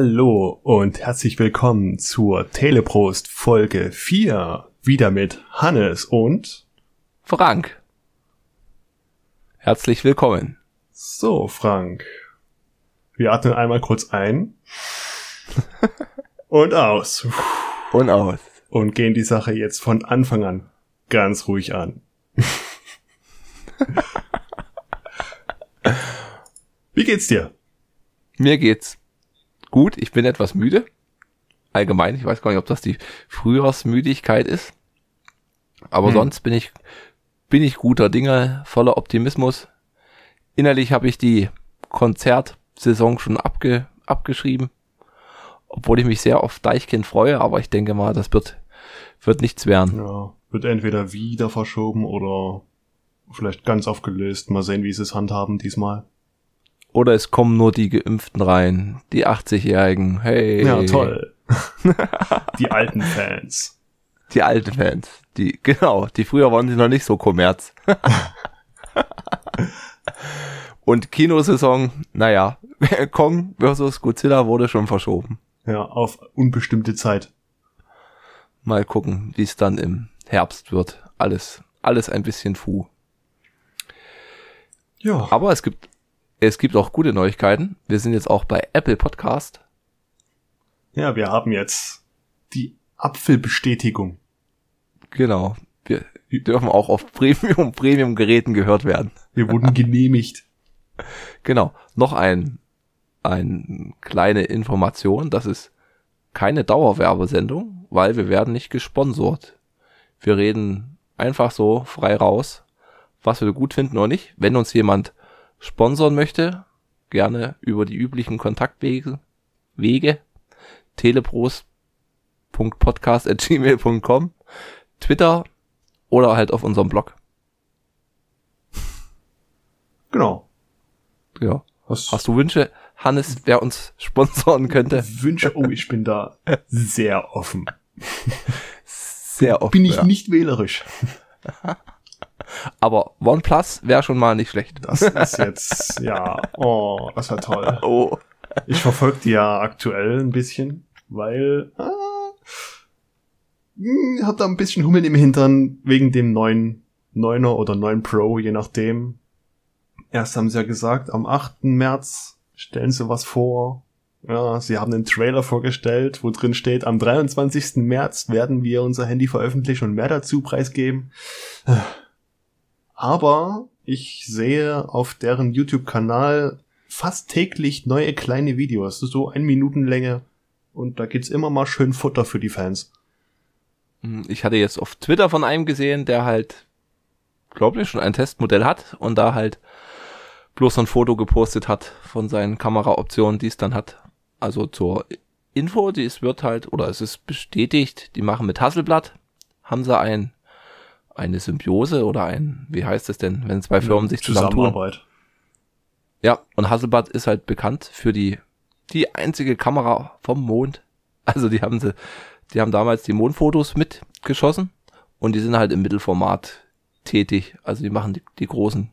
Hallo und herzlich willkommen zur Teleprost Folge 4. Wieder mit Hannes und Frank. Herzlich willkommen. So, Frank. Wir atmen einmal kurz ein und aus. Und aus. Und gehen die Sache jetzt von Anfang an ganz ruhig an. Wie geht's dir? Mir geht's gut. Ich bin etwas müde. Allgemein. Ich weiß gar nicht, ob das die Frühjahrsmüdigkeit ist. Aber hm. sonst bin ich, bin ich guter Dinge, voller Optimismus. Innerlich habe ich die Konzertsaison schon abge, abgeschrieben. Obwohl ich mich sehr auf Deichkind freue, aber ich denke mal, das wird, wird nichts werden. Ja, wird entweder wieder verschoben oder vielleicht ganz aufgelöst. Mal sehen, wie sie es handhaben diesmal. Oder es kommen nur die Geimpften rein, die 80-Jährigen. Hey. Ja, toll. die alten Fans. Die alten Fans. Die, genau, die früher waren die noch nicht so kommerz. Und Kinosaison, naja, Kong vs. Godzilla wurde schon verschoben. Ja, auf unbestimmte Zeit. Mal gucken, wie es dann im Herbst wird. Alles, alles ein bisschen fu. Ja. Aber es gibt es gibt auch gute Neuigkeiten. Wir sind jetzt auch bei Apple Podcast. Ja, wir haben jetzt die Apfelbestätigung. Genau. Wir dürfen auch auf Premium, Premium Geräten gehört werden. Wir wurden genehmigt. Genau. Noch ein, ein kleine Information. Das ist keine Dauerwerbesendung, weil wir werden nicht gesponsort. Wir reden einfach so frei raus, was wir gut finden oder nicht. Wenn uns jemand sponsern möchte, gerne über die üblichen Kontaktwege, Wege, telepros.podcast.gmail.com, Twitter oder halt auf unserem Blog. Genau. Ja. Was? Hast du Wünsche, Hannes, wer uns sponsoren könnte? Wünsche, oh, ich bin da sehr offen. Sehr offen. Bin ich ja. nicht wählerisch. Aber OnePlus wäre schon mal nicht schlecht. Das ist jetzt, ja, oh, das war toll. Oh. Ich verfolge die ja aktuell ein bisschen, weil ah, hm, hab da ein bisschen Hummeln im Hintern wegen dem neuen 9er oder 9 Pro, je nachdem. Erst haben sie ja gesagt, am 8. März stellen sie was vor. Ja, sie haben einen Trailer vorgestellt, wo drin steht, am 23. März werden wir unser Handy veröffentlichen und mehr dazu preisgeben. Aber ich sehe auf deren YouTube-Kanal fast täglich neue kleine Videos, so ein Minutenlänge. Und da gibt's immer mal schön Futter für die Fans. Hm, ich hatte jetzt auf Twitter von einem gesehen, der halt, glaube ich, schon ein Testmodell hat und da halt bloß ein Foto gepostet hat von seinen Kameraoptionen, die es dann hat. Also zur Info, die es wird halt, oder es ist bestätigt, die machen mit Hasselblatt, haben sie ein eine Symbiose oder ein, wie heißt es denn, wenn zwei Firmen sich zusammentun? Zusammenarbeit. Ja, und Hasselblad ist halt bekannt für die, die einzige Kamera vom Mond. Also die haben sie, die haben damals die Mondfotos mitgeschossen und die sind halt im Mittelformat tätig. Also die machen die, die großen,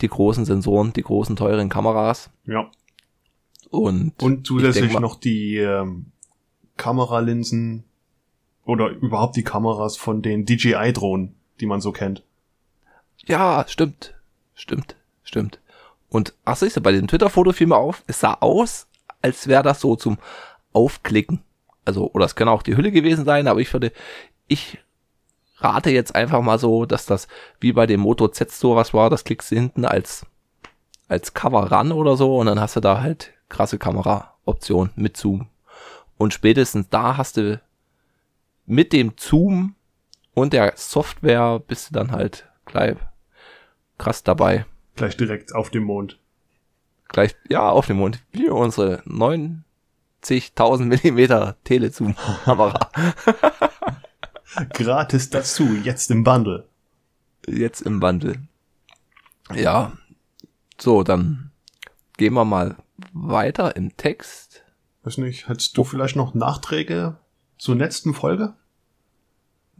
die großen Sensoren, die großen teuren Kameras. Ja. Und, und zusätzlich mal, noch die ähm, Kameralinsen oder überhaupt die Kameras von den DJI-Drohnen die man so kennt. Ja, stimmt. Stimmt. Stimmt. Und ach siehst du, bei dem Twitter-Foto fiel mir auf, es sah aus, als wäre das so zum Aufklicken. Also, oder es kann auch die Hülle gewesen sein, aber ich würde, ich rate jetzt einfach mal so, dass das wie bei dem Moto Z so was war, das klickst du hinten als, als Cover ran oder so und dann hast du da halt krasse Kameraoption mit Zoom. Und spätestens da hast du mit dem Zoom und der Software bist du dann halt gleich krass dabei. Gleich direkt auf dem Mond. Gleich, ja, auf dem Mond. Wie unsere 90.000 Millimeter Telezoom-Kamera. Gratis dazu, jetzt im Bundle. Jetzt im Bundle. Ja. So, dann gehen wir mal weiter im Text. Weiß nicht, hättest du vielleicht noch Nachträge zur letzten Folge?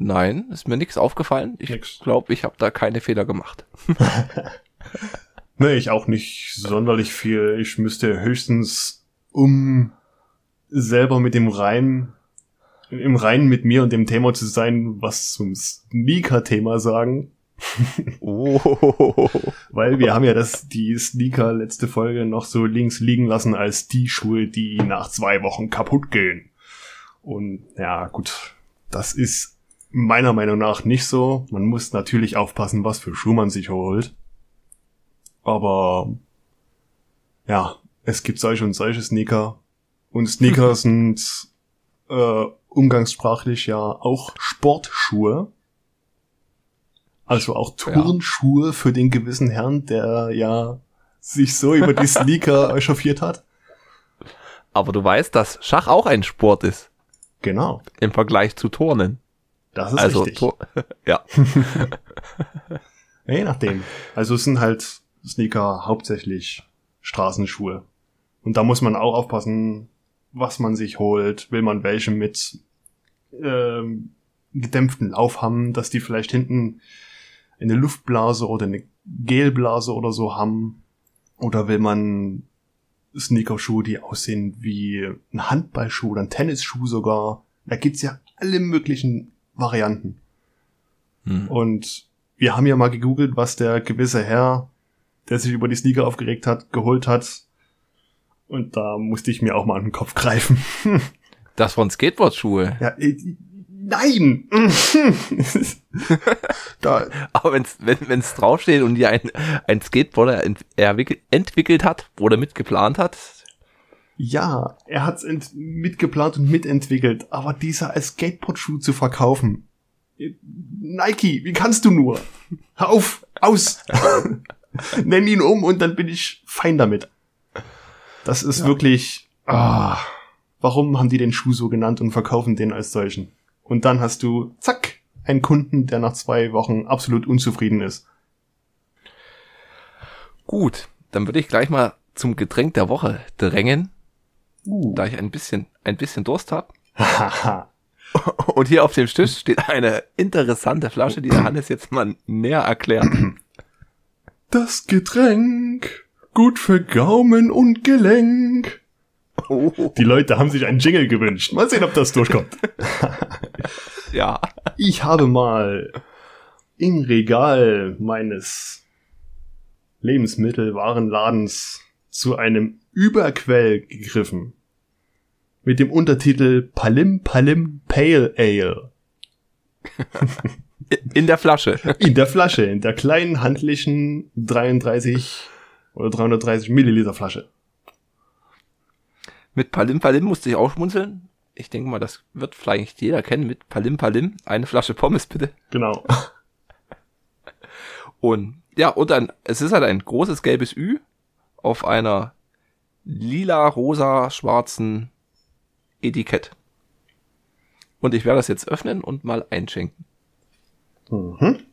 Nein, ist mir nichts aufgefallen. Ich glaube, ich habe da keine Fehler gemacht. nee, ich auch nicht sonderlich viel. Ich müsste höchstens um selber mit dem Reim, im Reinen mit mir und dem Thema zu sein, was zum Sneaker-Thema sagen. Oh. Weil wir haben ja das, die Sneaker letzte Folge noch so links liegen lassen als die Schuhe, die nach zwei Wochen kaputt gehen. Und ja, gut, das ist meiner Meinung nach nicht so. Man muss natürlich aufpassen, was für Schuhe man sich holt. Aber ja, es gibt solche und solche Sneaker. Und Sneaker sind äh, umgangssprachlich ja auch Sportschuhe. Also auch Turnschuhe ja. für den gewissen Herrn, der ja sich so über die Sneaker echauffiert hat. Aber du weißt, dass Schach auch ein Sport ist. Genau. Im Vergleich zu Turnen. Das ist also, richtig. Ja. ja. Je nachdem. Also es sind halt Sneaker hauptsächlich Straßenschuhe. Und da muss man auch aufpassen, was man sich holt. Will man welche mit ähm, gedämpften Lauf haben, dass die vielleicht hinten eine Luftblase oder eine Gelblase oder so haben. Oder will man Sneakerschuhe, die aussehen wie ein Handballschuh oder ein Tennisschuh sogar. Da gibt's ja alle möglichen Varianten. Hm. Und wir haben ja mal gegoogelt, was der gewisse Herr, der sich über die Sneaker aufgeregt hat, geholt hat. Und da musste ich mir auch mal an den Kopf greifen. Das von Skateboardschuhe. Ja, nein! da. Aber wenn's, wenn es draufsteht und dir ein, ein Skateboarder ent, entwickelt hat oder mitgeplant hat. Ja, er hat's mitgeplant und mitentwickelt, aber dieser als Skateboardschuh zu verkaufen. Nike, wie kannst du nur? Hör auf, aus! Nenn ihn um und dann bin ich fein damit. Das ist ja. wirklich. Ah, warum haben die den Schuh so genannt und verkaufen den als solchen? Und dann hast du, zack, einen Kunden, der nach zwei Wochen absolut unzufrieden ist. Gut, dann würde ich gleich mal zum Getränk der Woche drängen, uh. da ich ein bisschen, ein bisschen Durst habe. Und hier auf dem Tisch steht eine interessante Flasche, die der Hannes jetzt mal näher erklärt. Das Getränk, gut für Gaumen und Gelenk. Oh. Die Leute haben sich einen Jingle gewünscht. Mal sehen, ob das durchkommt. ja. Ich habe mal im Regal meines Lebensmittelwarenladens zu einem Überquell gegriffen. Mit dem Untertitel Palim Palim Pale Ale. In der Flasche. In der Flasche, in der kleinen handlichen 33 oder 330 Milliliter Flasche. Mit Palim Palim musste ich auch schmunzeln. Ich denke mal, das wird vielleicht jeder kennen mit Palim Palim. Eine Flasche Pommes bitte. Genau. Und ja, und dann, es ist halt ein großes gelbes Ü auf einer lila, rosa, schwarzen Etikett. Und ich werde das jetzt öffnen und mal einschenken. Mhm.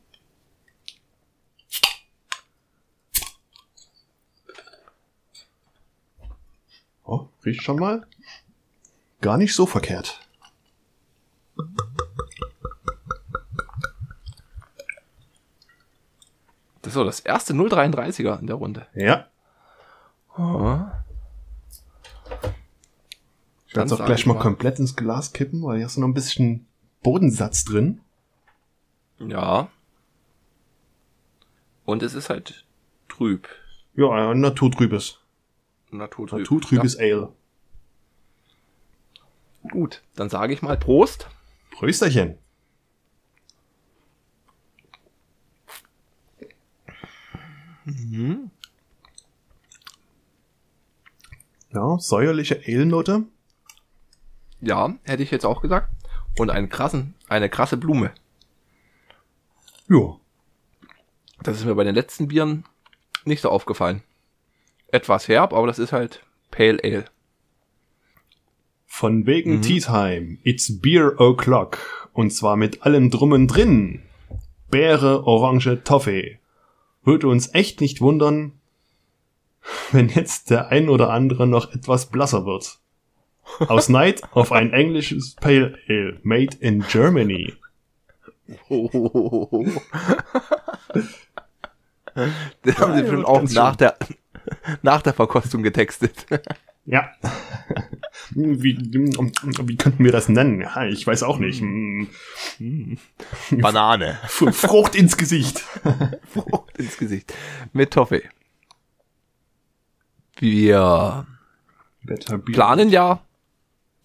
Oh, riecht schon mal. Gar nicht so verkehrt. Das ist so das erste 033er in der Runde. Ja. Oh. Ich werde es auch gleich mal, mal komplett ins Glas kippen, weil hier hast du noch ein bisschen Bodensatz drin. Ja. Und es ist halt trüb. Ja, ein naturtrübes. Naturtrüb. Naturtrübes ja. Ale. Gut, dann sage ich mal Prost. Prösterchen. Mhm. Säuerliche Ale-Note. Ja, hätte ich jetzt auch gesagt. Und einen krassen, eine krasse Blume. Ja. Das ist mir bei den letzten Bieren nicht so aufgefallen. Etwas herb, aber das ist halt Pale Ale. Von wegen mhm. Tea Time. It's Beer O'Clock. Und zwar mit allem Drummen drin. Beere, Orange, Toffee. Würde uns echt nicht wundern, wenn jetzt der ein oder andere noch etwas blasser wird. Aus Neid auf ein englisches Pale Ale, made in Germany. Oh. Den haben sie bestimmt auch nach der, nach der Verkostung getextet. Ja. Wie, wie könnten wir das nennen? Ja, ich weiß auch nicht. Hm. Banane. Frucht ins Gesicht. Frucht ins Gesicht. Mit Toffee. Wir planen ja,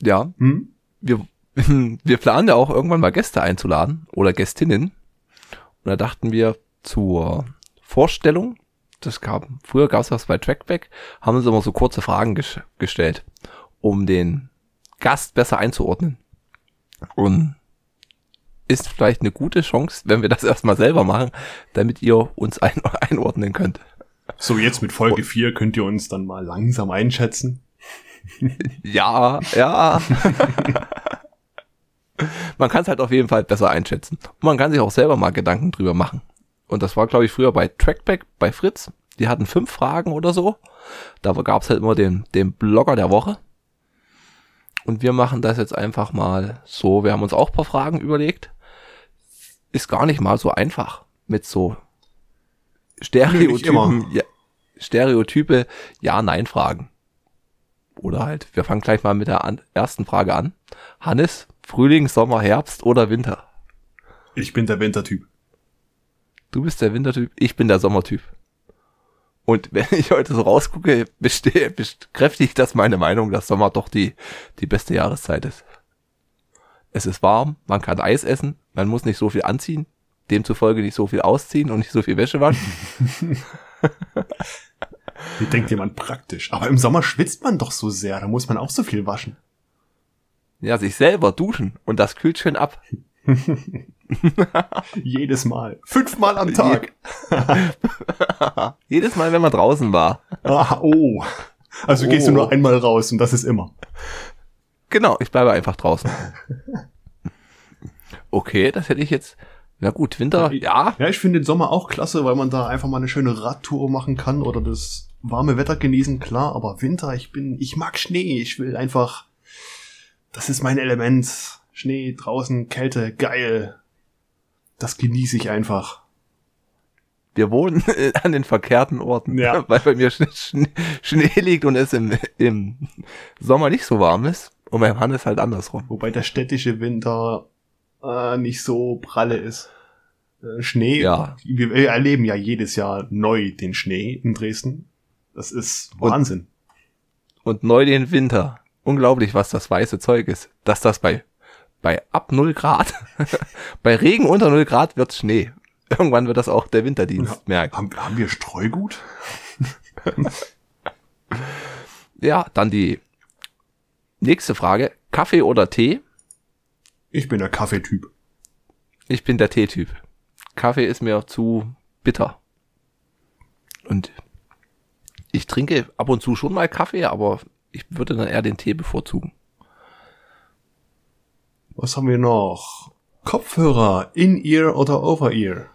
ja, hm? wir, wir planen ja auch irgendwann mal Gäste einzuladen oder Gästinnen. Und da dachten wir zur Vorstellung, das gab, früher gab es was bei Trackback, haben uns immer so kurze Fragen ges gestellt, um den Gast besser einzuordnen. Und ist vielleicht eine gute Chance, wenn wir das erstmal selber machen, damit ihr uns ein einordnen könnt. So, jetzt mit Folge 4 könnt ihr uns dann mal langsam einschätzen. ja, ja. man kann es halt auf jeden Fall besser einschätzen. Und man kann sich auch selber mal Gedanken drüber machen. Und das war, glaube ich, früher bei Trackback, bei Fritz. Die hatten fünf Fragen oder so. Da gab es halt immer den, den Blogger der Woche. Und wir machen das jetzt einfach mal so. Wir haben uns auch ein paar Fragen überlegt. Ist gar nicht mal so einfach mit so Stereotypen, ja, Stereotype Ja-Nein-Fragen. Oder halt, wir fangen gleich mal mit der an, ersten Frage an. Hannes, Frühling, Sommer, Herbst oder Winter? Ich bin der Wintertyp. Du bist der Wintertyp, ich bin der Sommertyp. Und wenn ich heute so rausgucke, bekräftigt das meine Meinung, dass Sommer doch die, die beste Jahreszeit ist. Es ist warm, man kann Eis essen, man muss nicht so viel anziehen, demzufolge nicht so viel ausziehen und nicht so viel Wäsche waschen. Wie denkt jemand praktisch? Aber im Sommer schwitzt man doch so sehr, da muss man auch so viel waschen. Ja, sich selber duschen und das kühlt schön ab. Jedes Mal. Fünfmal am Tag. Jedes Mal, wenn man draußen war. Ah, oh. Also oh. gehst du nur oh. einmal raus und das ist immer. Genau, ich bleibe einfach draußen. Okay, das hätte ich jetzt ja gut, Winter, ja. Ja, ich finde den Sommer auch klasse, weil man da einfach mal eine schöne Radtour machen kann oder das warme Wetter genießen, klar, aber Winter, ich bin, ich mag Schnee, ich will einfach, das ist mein Element. Schnee, draußen, Kälte, geil. Das genieße ich einfach. Wir wohnen an den verkehrten Orten, ja. weil bei mir Schnee, Schnee liegt und es im, im Sommer nicht so warm ist. Und beim Hannes halt andersrum. Wobei der städtische Winter äh, nicht so pralle ist. Äh, Schnee, ja. wir, wir erleben ja jedes Jahr neu den Schnee in Dresden. Das ist Wahnsinn. Und, und neu den Winter. Unglaublich, was das weiße Zeug ist. Dass das bei, bei ab null Grad, bei Regen unter null Grad wird Schnee. Irgendwann wird das auch der Winterdienst ja, merken. Haben, haben wir Streugut? ja, dann die nächste Frage. Kaffee oder Tee? Ich bin der Kaffeetyp. Ich bin der Teetyp. Kaffee ist mir zu bitter. Und ich trinke ab und zu schon mal Kaffee, aber ich würde dann eher den Tee bevorzugen. Was haben wir noch? Kopfhörer, In-Ear oder Over-Ear?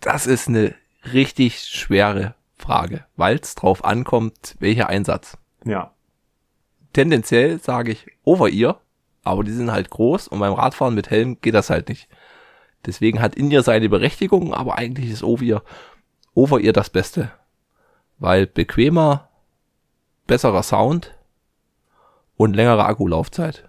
Das ist eine richtig schwere Frage, weil es drauf ankommt, welcher Einsatz. Ja. Tendenziell sage ich Over-Ear, aber die sind halt groß und beim Radfahren mit Helm geht das halt nicht. Deswegen hat in ihr seine Berechtigung, aber eigentlich ist Over over ihr das Beste. Weil bequemer, besserer Sound und längere Akkulaufzeit.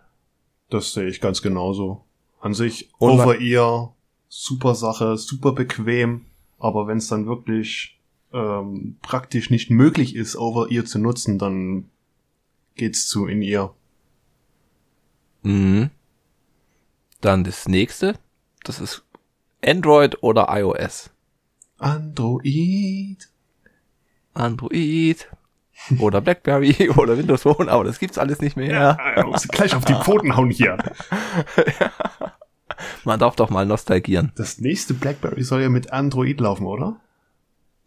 Das sehe ich ganz genauso. An sich over ear, super Sache, super bequem, aber wenn es dann wirklich ähm, praktisch nicht möglich ist, over ear zu nutzen, dann geht's zu in ear. Mhm. Dann das nächste. Das ist Android oder iOS. Android. Android. Oder Blackberry oder Windows Phone, aber das gibt's alles nicht mehr. Ja, muss gleich auf die Pfoten hauen hier. Man darf doch mal nostalgieren. Das nächste Blackberry soll ja mit Android laufen, oder?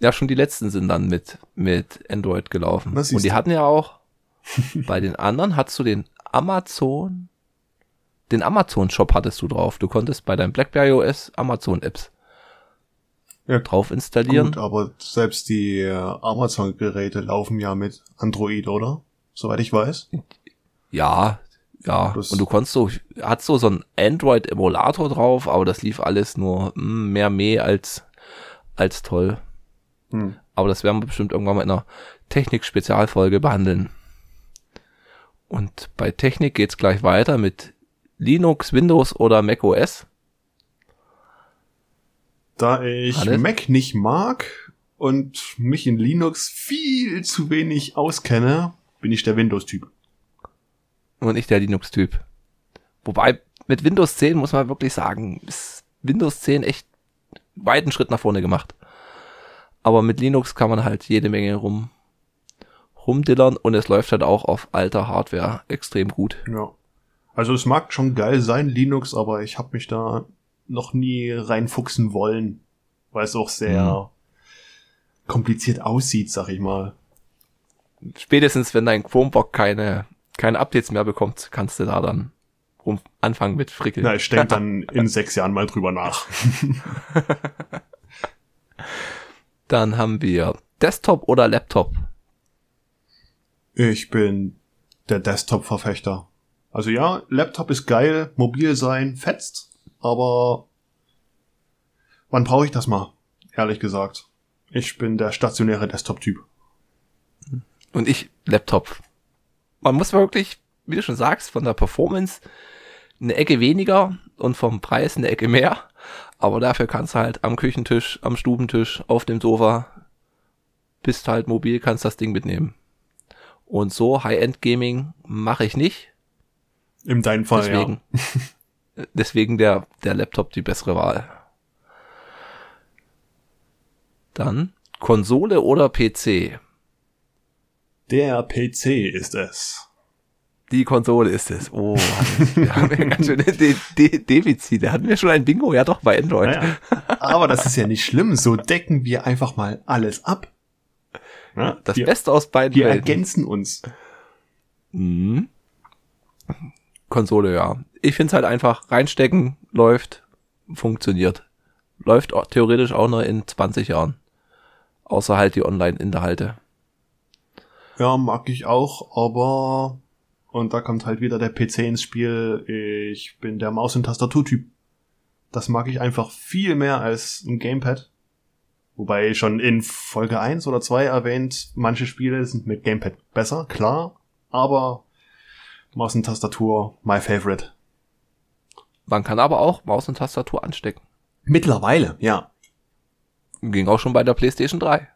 Ja, schon die letzten sind dann mit, mit Android gelaufen. Und die hatten ja auch, bei den anderen hattest du den Amazon den Amazon-Shop hattest du drauf. Du konntest bei deinem BlackBerry OS Amazon-Apps ja, drauf installieren. Gut, aber selbst die äh, Amazon-Geräte laufen ja mit Android, oder? Soweit ich weiß. Ja, ja. Das und du konntest so, hat so so ein Android-Emulator drauf, aber das lief alles nur hm, mehr mehr als, als toll. Hm. Aber das werden wir bestimmt irgendwann mal in einer Technik-Spezialfolge behandeln. Und bei Technik geht's gleich weiter mit Linux, Windows oder Mac OS. Da ich Alles? Mac nicht mag und mich in Linux viel zu wenig auskenne, bin ich der Windows-Typ. und nicht der Linux-Typ. Wobei, mit Windows 10 muss man wirklich sagen, ist Windows 10 echt weiten Schritt nach vorne gemacht. Aber mit Linux kann man halt jede Menge rum, rumdillern und es läuft halt auch auf alter Hardware extrem gut. Ja. Also es mag schon geil sein, Linux, aber ich habe mich da noch nie reinfuchsen wollen, weil es auch sehr kompliziert aussieht, sag ich mal. Spätestens, wenn dein Chromebook keine, keine Updates mehr bekommt, kannst du da dann rum anfangen mit Frickeln. Na, ich denke dann in sechs Jahren mal drüber nach. Dann haben wir Desktop oder Laptop. Ich bin der Desktop-Verfechter. Also ja, Laptop ist geil, mobil sein, fetzt, aber wann brauche ich das mal? Ehrlich gesagt. Ich bin der stationäre Desktop-Typ. Und ich Laptop. Man muss wirklich, wie du schon sagst, von der Performance eine Ecke weniger und vom Preis eine Ecke mehr. Aber dafür kannst du halt am Küchentisch, am Stubentisch, auf dem Sofa, bist halt mobil, kannst das Ding mitnehmen. Und so High-End-Gaming mache ich nicht. In deinem Fall, Deswegen, deswegen der, der Laptop die bessere Wahl. Dann Konsole oder PC. ja. Der PC ist es. Die Konsole ist es. Oh, wir haben ja ganz schöne De De Defizite. Hatten wir schon ein Bingo? Ja, doch, bei Android. Naja. Aber das ist ja nicht schlimm. So decken wir einfach mal alles ab. Ja, Das wir, Beste aus beiden wir Welten. ergänzen uns. Mhm. Konsole, ja. Ich find's halt einfach reinstecken, läuft, funktioniert. Läuft theoretisch auch noch in 20 Jahren. Außer halt die Online-Inhalte. Ja, mag ich auch, aber und da kommt halt wieder der PC ins Spiel. Ich bin der Maus- und Tastaturtyp. Das mag ich einfach viel mehr als ein Gamepad. Wobei schon in Folge 1 oder 2 erwähnt, manche Spiele sind mit Gamepad besser, klar, aber Maus und Tastatur, my favorite. Man kann aber auch Maus und Tastatur anstecken. Mittlerweile, ja. Ging auch schon bei der PlayStation 3.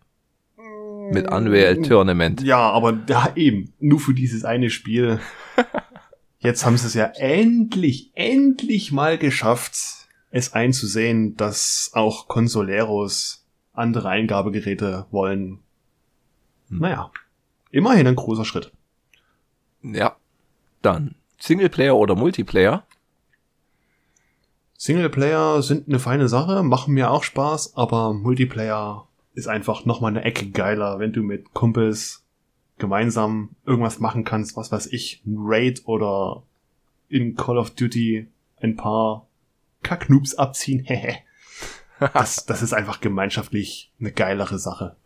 Mit Unreal Tournament. Ja, aber ja, eben, nur für dieses eine Spiel. Jetzt haben sie es ja endlich, endlich mal geschafft, es einzusehen, dass auch Consoleros andere Eingabegeräte wollen. Naja, immerhin ein großer Schritt. Ja. Dann Singleplayer oder Multiplayer. Singleplayer sind eine feine Sache, machen mir auch Spaß, aber Multiplayer ist einfach nochmal eine Ecke geiler, wenn du mit Kumpels gemeinsam irgendwas machen kannst, was weiß ich, ein Raid oder in Call of Duty ein paar Kacknoobs abziehen. Das, das ist einfach gemeinschaftlich eine geilere Sache.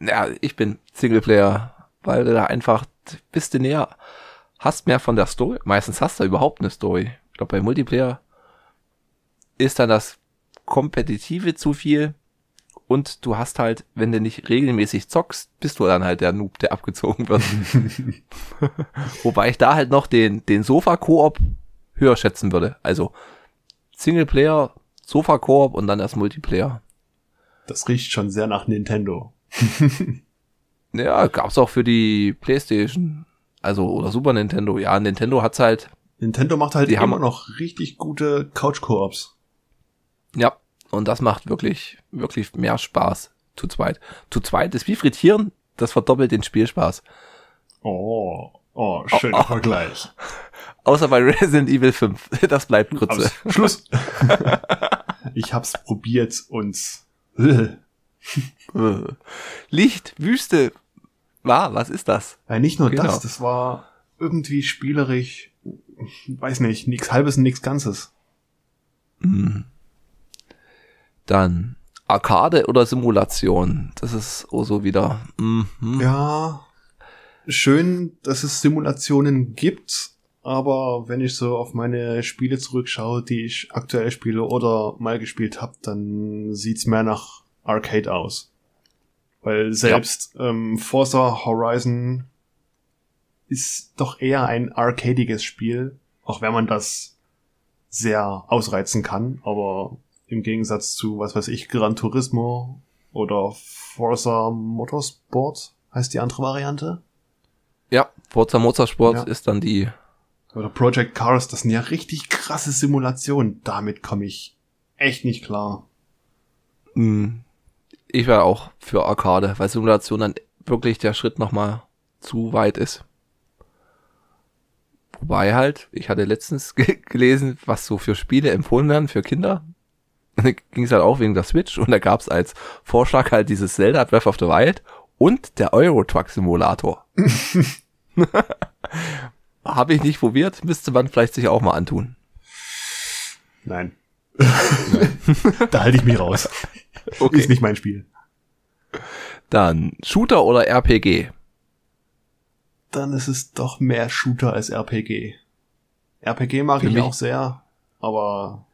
Ja, ich bin Singleplayer, weil du da einfach bist du näher, hast mehr von der Story. Meistens hast du überhaupt eine Story. Ich glaube, bei Multiplayer ist dann das Kompetitive zu viel und du hast halt, wenn du nicht regelmäßig zockst, bist du dann halt der Noob, der abgezogen wird. Wobei ich da halt noch den, den Sofa-Koop höher schätzen würde. Also Singleplayer, Sofa-Koop und dann erst Multiplayer. Das riecht schon sehr nach Nintendo. Ja, gab's auch für die Playstation, also oder Super Nintendo. Ja, Nintendo hat's halt, Nintendo macht halt Die immer haben- noch richtig gute Couch-Koops. ja, und das macht wirklich, wirklich mehr Spaß zu zweit. Zu zweit ist wie frittieren, das verdoppelt den Spielspaß. Oh, oh, schöner Vergleich. Außer bei Resident Evil 5. Das bleibt. Aus. Schluss. ich hab's probiert und Äh. Licht, Wüste. Ah, was ist das? ja, nicht nur Genau. das, das war irgendwie spielerisch, weiß nicht, nix halbes und nix ganzes. Hm. Dann Arcade oder Simulation. Das ist oh so wieder. Mhm. Ja, schön, dass es Simulationen gibt, aber wenn ich so auf meine Spiele zurückschaue, die ich aktuell spiele oder mal gespielt habe, dann sieht's mehr nach Arcade aus. Weil selbst ähm, Forza Horizon ist doch eher ein arcadiges Spiel, auch wenn man das sehr ausreizen kann, aber im Gegensatz zu, was weiß ich, Gran Turismo oder Forza Motorsport heißt die andere Variante. Ja, Forza Motorsport Ja. ist dann die. Oder Project Cars, das sind ja richtig krasse Simulationen. Damit komme ich echt nicht klar. Mh, ich wäre auch für Arcade, weil Simulation dann wirklich der Schritt nochmal zu weit ist. Wobei halt, ich hatte letztens ge gelesen, was so für Spiele empfohlen werden für Kinder. Ging es halt auch wegen der Switch und da gab es als Vorschlag halt dieses Zelda Breath of the Wild und der Euro Truck Simulator. Habe ich nicht probiert, müsste man vielleicht sich auch mal antun. Nein. da halte ich mich raus. Ist nicht mein Spiel. Dann Shooter oder RPG? Dann ist es doch mehr Shooter als RPG. RPG mag Für ich mich- auch sehr, aber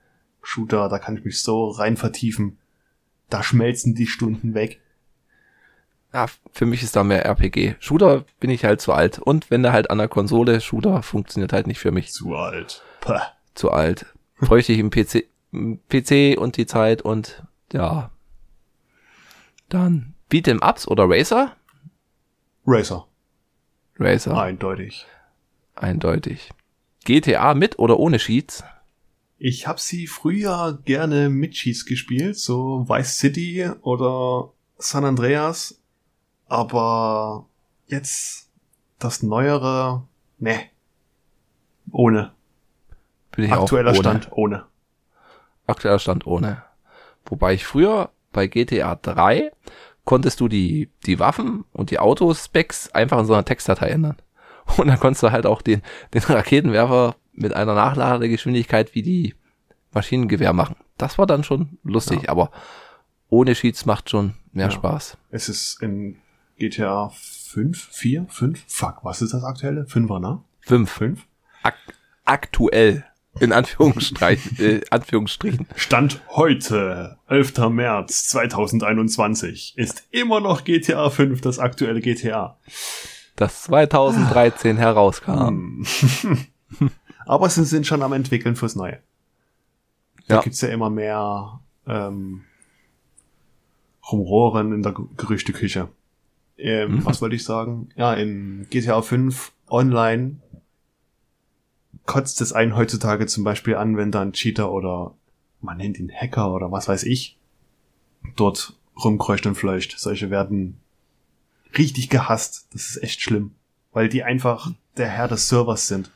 Shooter, da kann ich mich so rein vertiefen. Da schmelzen die Stunden weg. Ja, für mich ist da mehr RPG. Shooter bin ich halt zu alt. Und wenn der halt an der Konsole Shooter funktioniert halt nicht für mich. Zu alt. Pah. Zu alt. Bräuchte ich im PC, PC und die Zeit und ja. Dann Beat'em Ups oder Racer? Racer. Racer. Eindeutig. Eindeutig. GTA mit oder ohne Sheets? Ich habe sie früher gerne mit Cheese gespielt, so Vice City oder San Andreas, aber jetzt das neuere, ne, ohne. Bin ich Aktueller ohne. Stand, ohne. Aktueller Stand ohne. Wobei ich früher bei GTA 3 konntest du die, die Waffen und die Autospecs einfach in so einer Textdatei ändern. Und dann konntest du halt auch den, den Raketenwerfer mit einer Nachladegeschwindigkeit wie die Maschinengewehr machen. Das war dann schon lustig, aber ohne Cheats macht schon mehr Ja. Spaß. Es ist in GTA 5, 4, 5, fuck, was ist das aktuelle? Fünfer, ne? Fünf. 5? Ak aktuell. In Anführungsstrichen, äh, Anführungsstrichen. Stand heute, 11. März 2021, ist immer noch GTA 5 das aktuelle GTA. Das 2013 herauskam. Hm. Aber sie sind schon am entwickeln fürs Neue. Da Ja. gibt's ja immer mehr ähm, Rumoren in der Gerüchteküche. Ähm, Mhm. Was wollte ich sagen? Ja, in GTA 5 online kotzt es einen heutzutage zum Beispiel an, wenn da ein Cheater oder man nennt ihn Hacker oder was weiß ich, dort rumkreucht und fleucht. Solche werden richtig gehasst. Das ist echt schlimm. Weil die einfach der Herr des Servers sind.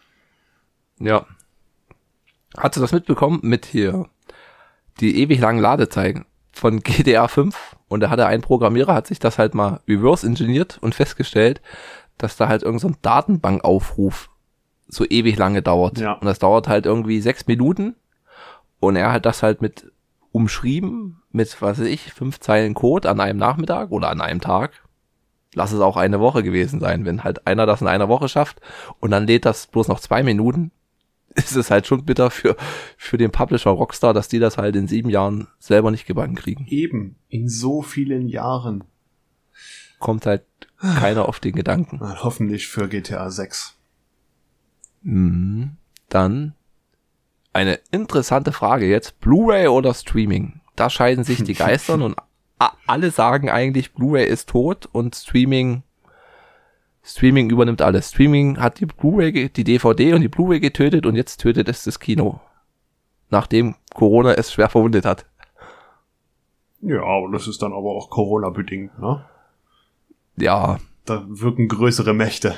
Ja. Hast du das mitbekommen mit hier die ewig langen Ladezeiten von GTA 5? Und da hatte ein Programmierer, hat sich das halt mal reverse engineert und festgestellt, dass da halt irgendein so Datenbankaufruf so ewig lange dauert. Ja. Und das dauert halt irgendwie sechs Minuten. Und er hat das halt mit umschrieben, mit, was weiß ich, fünf Zeilen Code an einem Nachmittag oder an einem Tag. Lass es auch eine Woche gewesen sein, wenn halt einer das in einer Woche schafft und dann lädt das bloß noch zwei Minuten, ist es halt schon bitter für, für den Publisher Rockstar, dass die das halt in sieben Jahren selber nicht gebacken kriegen. Eben, in so vielen Jahren. Kommt halt keiner auf den Gedanken. Na, hoffentlich für GTA 6. Mhm. Dann eine interessante Frage jetzt. Blu-ray oder Streaming? Da scheiden sich die Geistern und alle sagen eigentlich, Blu-ray ist tot und Streaming, Streaming übernimmt alles. Streaming hat die Blu-ray, die DVD und die Blu-ray getötet und jetzt tötet es das Kino. Nachdem Corona es schwer verwundet hat. Ja, aber das ist dann aber auch Corona-bedingt, ne? Ja, Da wirken größere Mächte.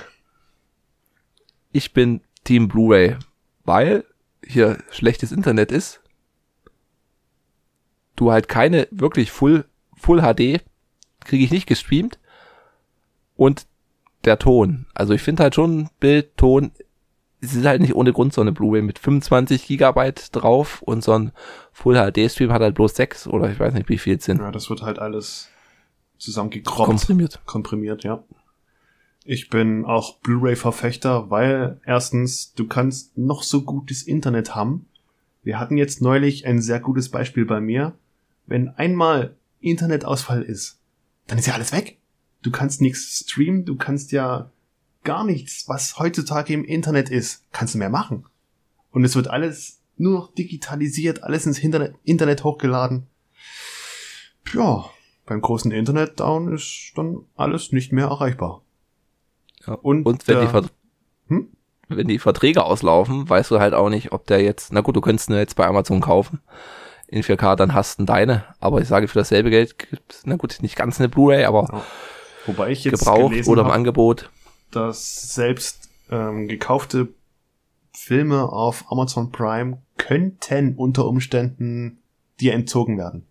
ich bin Team Blu-ray, weil hier schlechtes Internet ist. Du halt keine wirklich Full, Full HD kriege ich nicht gestreamt. Und der Ton. Also ich finde halt schon Bild, Ton, es ist halt nicht ohne Grund so eine Blu-ray mit 25 Gigabyte drauf und so ein Full HD Stream hat halt bloß 6 oder ich weiß nicht wie viel sind. Ja, das wird halt alles zusammengekroppt. Komprimiert. komprimiert, ja. Ich bin auch Blu-ray-Verfechter, weil erstens, du kannst noch so gutes Internet haben. Wir hatten jetzt neulich ein sehr gutes Beispiel bei mir. Wenn einmal Internetausfall ist, dann ist ja alles weg. Du kannst nichts streamen, du kannst ja gar nichts, was heutzutage im Internet ist, kannst du mehr machen. Und es wird alles nur noch digitalisiert, alles ins Internet, Internet hochgeladen. Ja, beim großen Internet-Down ist dann alles nicht mehr erreichbar. Ja. Und, und wenn, äh, die hm? wenn die Verträge auslaufen, weißt du halt auch nicht, ob der jetzt, na gut, du könntest ihn jetzt bei Amazon kaufen in 4K, dann hast du deine. Aber ich sage, für dasselbe Geld gibt's, na gut, nicht ganz eine Blu-ray, aber ja. Wobei ich jetzt gebraucht oder im hab, Angebot. Dass selbst ähm, gekaufte Filme auf Amazon Prime könnten unter Umständen dir entzogen werden.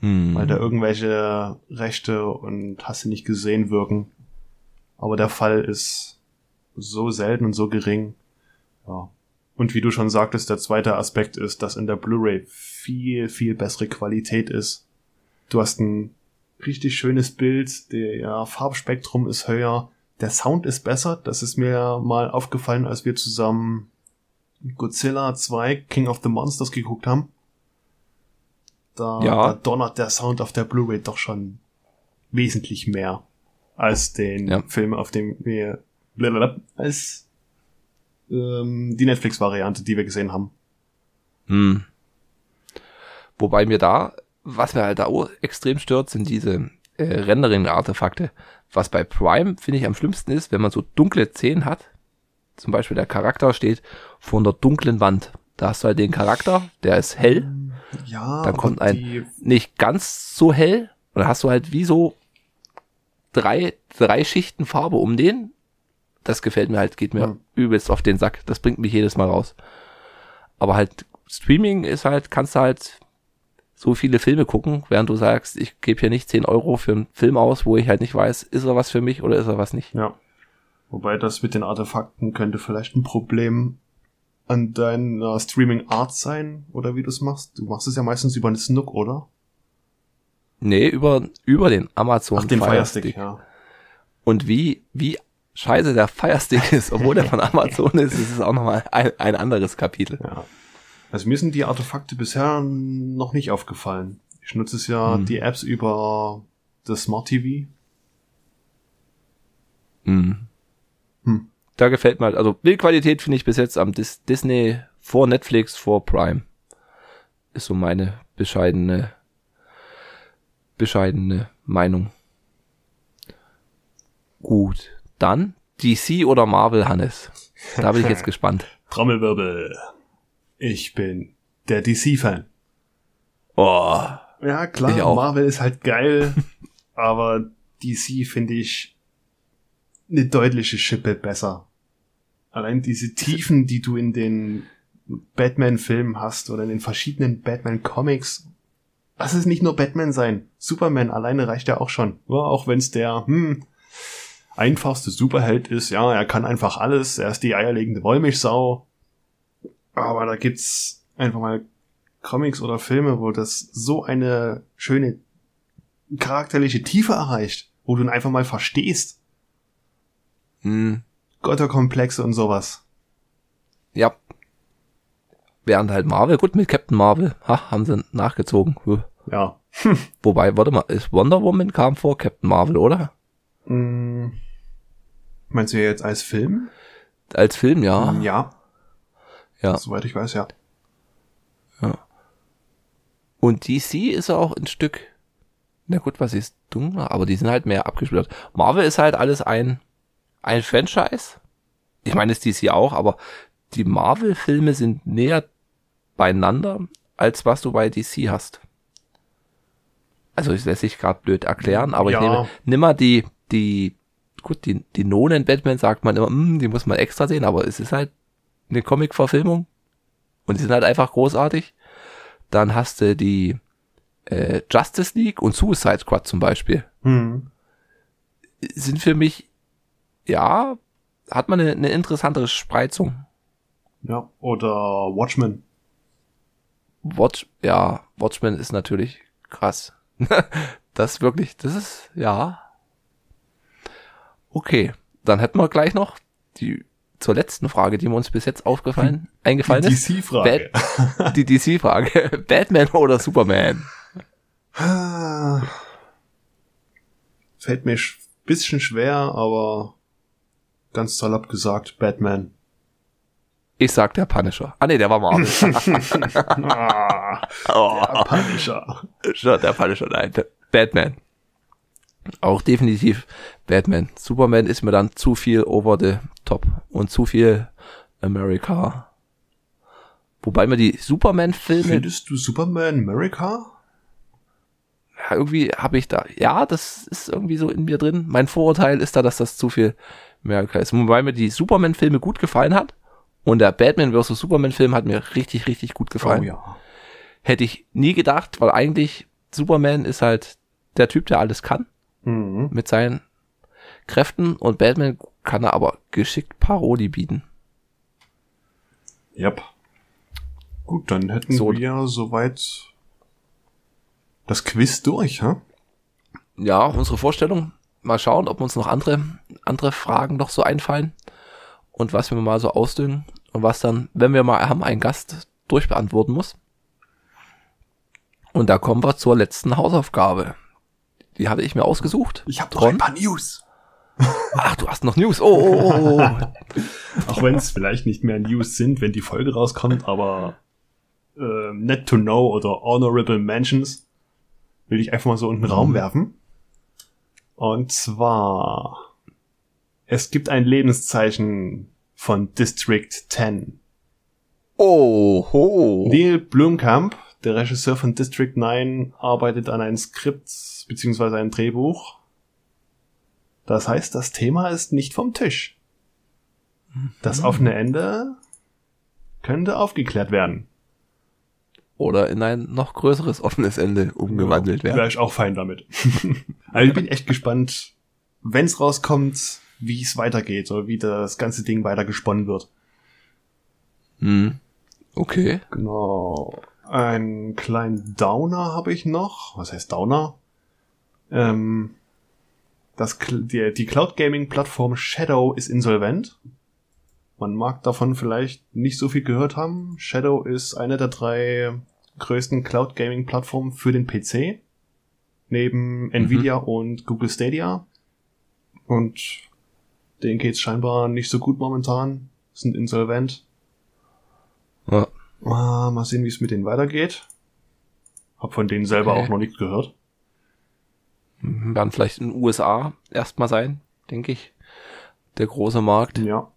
Hm. Weil da irgendwelche Rechte und hast du nicht gesehen wirken. Aber der Fall ist so selten und so gering. Ja. Und wie du schon sagtest, der zweite Aspekt ist, dass in der Blu-ray viel, viel bessere Qualität ist. Du hast ein richtig schönes Bild, der Farbspektrum ist höher, der Sound ist besser, das ist mir mal aufgefallen, als wir zusammen Godzilla 2 King of the Monsters geguckt haben. Da, ja. da donnert der Sound auf der Blu-ray doch schon wesentlich mehr als den ja. Film, auf dem wir als ähm, die Netflix-Variante, die wir gesehen haben. Hm. Wobei mir da, was mir halt da auch extrem stört, sind diese äh, Rendering-Artefakte. Was bei Prime, finde ich, am schlimmsten ist, wenn man so dunkle Szenen hat. Zum Beispiel der Charakter steht vor einer dunklen Wand. Da hast du halt den Charakter, der ist hell. Ja. Dann kommt ein nicht ganz so hell. Und dann hast du halt wie so drei, drei Schichten Farbe um den. Das gefällt mir halt, geht mir hm. übelst auf den Sack. Das bringt mich jedes Mal raus. Aber halt, Streaming ist halt, kannst du halt so viele Filme gucken, während du sagst, ich gebe hier nicht 10 Euro für einen Film aus, wo ich halt nicht weiß, ist er was für mich oder ist er was nicht. Ja. Wobei das mit den Artefakten könnte vielleicht ein Problem an deiner Streaming Art sein, oder wie du es machst. Du machst es ja meistens über einen Snook, oder? Nee, über, über den Amazon Ach, den Firestick. Firestick ja. Und wie, wie scheiße der Firestick ist, obwohl der von Amazon ist, ist es auch nochmal ein, ein anderes Kapitel. Ja. Also mir sind die Artefakte bisher noch nicht aufgefallen. Ich nutze es ja hm. die Apps über das Smart TV. Hm. Hm. Da gefällt mir halt, also Bildqualität finde ich bis jetzt am Dis Disney vor Netflix, vor Prime. Ist so meine bescheidene, bescheidene Meinung. Gut, dann DC oder Marvel, Hannes? Da bin ich jetzt gespannt. Trommelwirbel. Ich bin der DC-Fan. Oh. Ja, klar, Marvel ist halt geil, aber DC finde ich eine deutliche Schippe besser. Allein diese Tiefen, die du in den Batman-Filmen hast oder in den verschiedenen Batman-Comics. Lass es nicht nur Batman sein. Superman alleine reicht ja auch schon. Ja, auch wenn es der hm, einfachste Superheld ist. Ja, er kann einfach alles. Er ist die eierlegende Wollmilchsau. Aber da gibt's einfach mal Comics oder Filme, wo das so eine schöne charakterliche Tiefe erreicht, wo du ihn einfach mal verstehst. Hm. Götterkomplexe und sowas. Ja. Während halt Marvel, gut, mit Captain Marvel, ha, haben sie nachgezogen. Ja. Wobei, warte mal, ist Wonder Woman kam vor Captain Marvel, oder? Hm. Meinst du jetzt als Film? Als Film, ja. Ja. Ja. Soweit ich weiß, ja. Ja. Und DC ist auch ein Stück, na gut, was ist dunkler, aber die sind halt mehr abgespielt. Marvel ist halt alles ein, ein Franchise. Ich meine, es ist DC auch, aber die Marvel-Filme sind näher beieinander, als was du bei DC hast. Also, das lässt sich gerade blöd erklären, aber ja. ich nehme, nimm mal die, die, gut, die, die Nonen Batman sagt man immer, mh, die muss man extra sehen, aber es ist halt eine Comic-Verfilmung. Und die sind halt einfach großartig. Dann hast du die äh, Justice League und Suicide Squad zum Beispiel. Hm. Sind für mich, ja, hat man eine, eine interessantere Spreizung. Ja, oder Watchmen. Watch, ja, Watchmen ist natürlich krass. das wirklich, das ist, ja. Okay, dann hätten wir gleich noch die zur letzten Frage, die mir uns bis jetzt aufgefallen, eingefallen die ist. DC-Frage. Die DC-Frage. Batman oder Superman? Fällt mir bisschen schwer, aber ganz salopp gesagt, Batman. Ich sag der Punisher. Ah nee, der war Marvel. ah, oh. der Punisher. Schon der Punisher, nein. der Batman. Auch definitiv Batman. Superman ist mir dann zu viel over the top und zu viel America. Wobei mir die Superman-Filme Findest du Superman America? ja, irgendwie habe ich da, ja, das ist irgendwie so in mir drin. Mein Vorurteil ist da, dass das zu viel America ist. Wobei mir die Superman-Filme gut gefallen hat. Und der Batman vs. Superman-Film hat mir richtig, richtig gut gefallen. Oh ja. Hätte ich nie gedacht, weil eigentlich Superman ist halt der Typ, der alles kann Mhm. mit seinen Kräften und Batman kann er aber geschickt Parodie bieten. Yep. Gut, dann hätten So. wir soweit das Quiz durch, hä? Ja, unsere Vorstellung. Mal schauen, ob uns noch andere, andere Fragen noch so einfallen und was wir mal so ausdüngen und was dann, wenn wir mal haben, einen Gast durchbeantworten muss. Und da kommen wir zur letzten Hausaufgabe. Die hatte ich mir ausgesucht. Ich habe Tron? paar News. Ach, du hast noch News. Oh, oh, oh, oh. Auch wenn es vielleicht nicht mehr News sind, wenn die Folge rauskommt, aber äh, Net to Know oder Honorable Mentions will ich einfach mal so in den Raum werfen. Und zwar, es gibt ein Lebenszeichen von District 10. oh, oh. Neil Blomkamp, der Regisseur von District 9, arbeitet an einem Skript beziehungsweise einem Drehbuch. Das heißt, das Thema ist nicht vom Tisch. Das offene Ende könnte aufgeklärt werden. Oder in ein noch größeres offenes Ende umgewandelt Wäre werden. ich auch fein damit. also ich bin echt gespannt, wenn's rauskommt, wie es weitergeht oder wie das ganze Ding weiter gesponnen wird. Hm. Okay. Genau. Einen kleinen Downer habe ich noch. Was heißt Downer? Ähm, das, die, die Cloud Gaming Plattform Shadow ist insolvent. Man mag davon vielleicht nicht so viel gehört haben. Shadow ist eine der drei größten Cloud Gaming Plattformen für den PC. Neben Nvidia und Google Stadia. Und denen geht's scheinbar nicht so gut momentan. Sind insolvent. Ja. Ah, mal sehen, wie es mit denen weitergeht. Hab von denen selber Okay. auch noch nichts gehört. werden vielleicht in den USA erstmal sein, denke ich. Der große Markt Ja.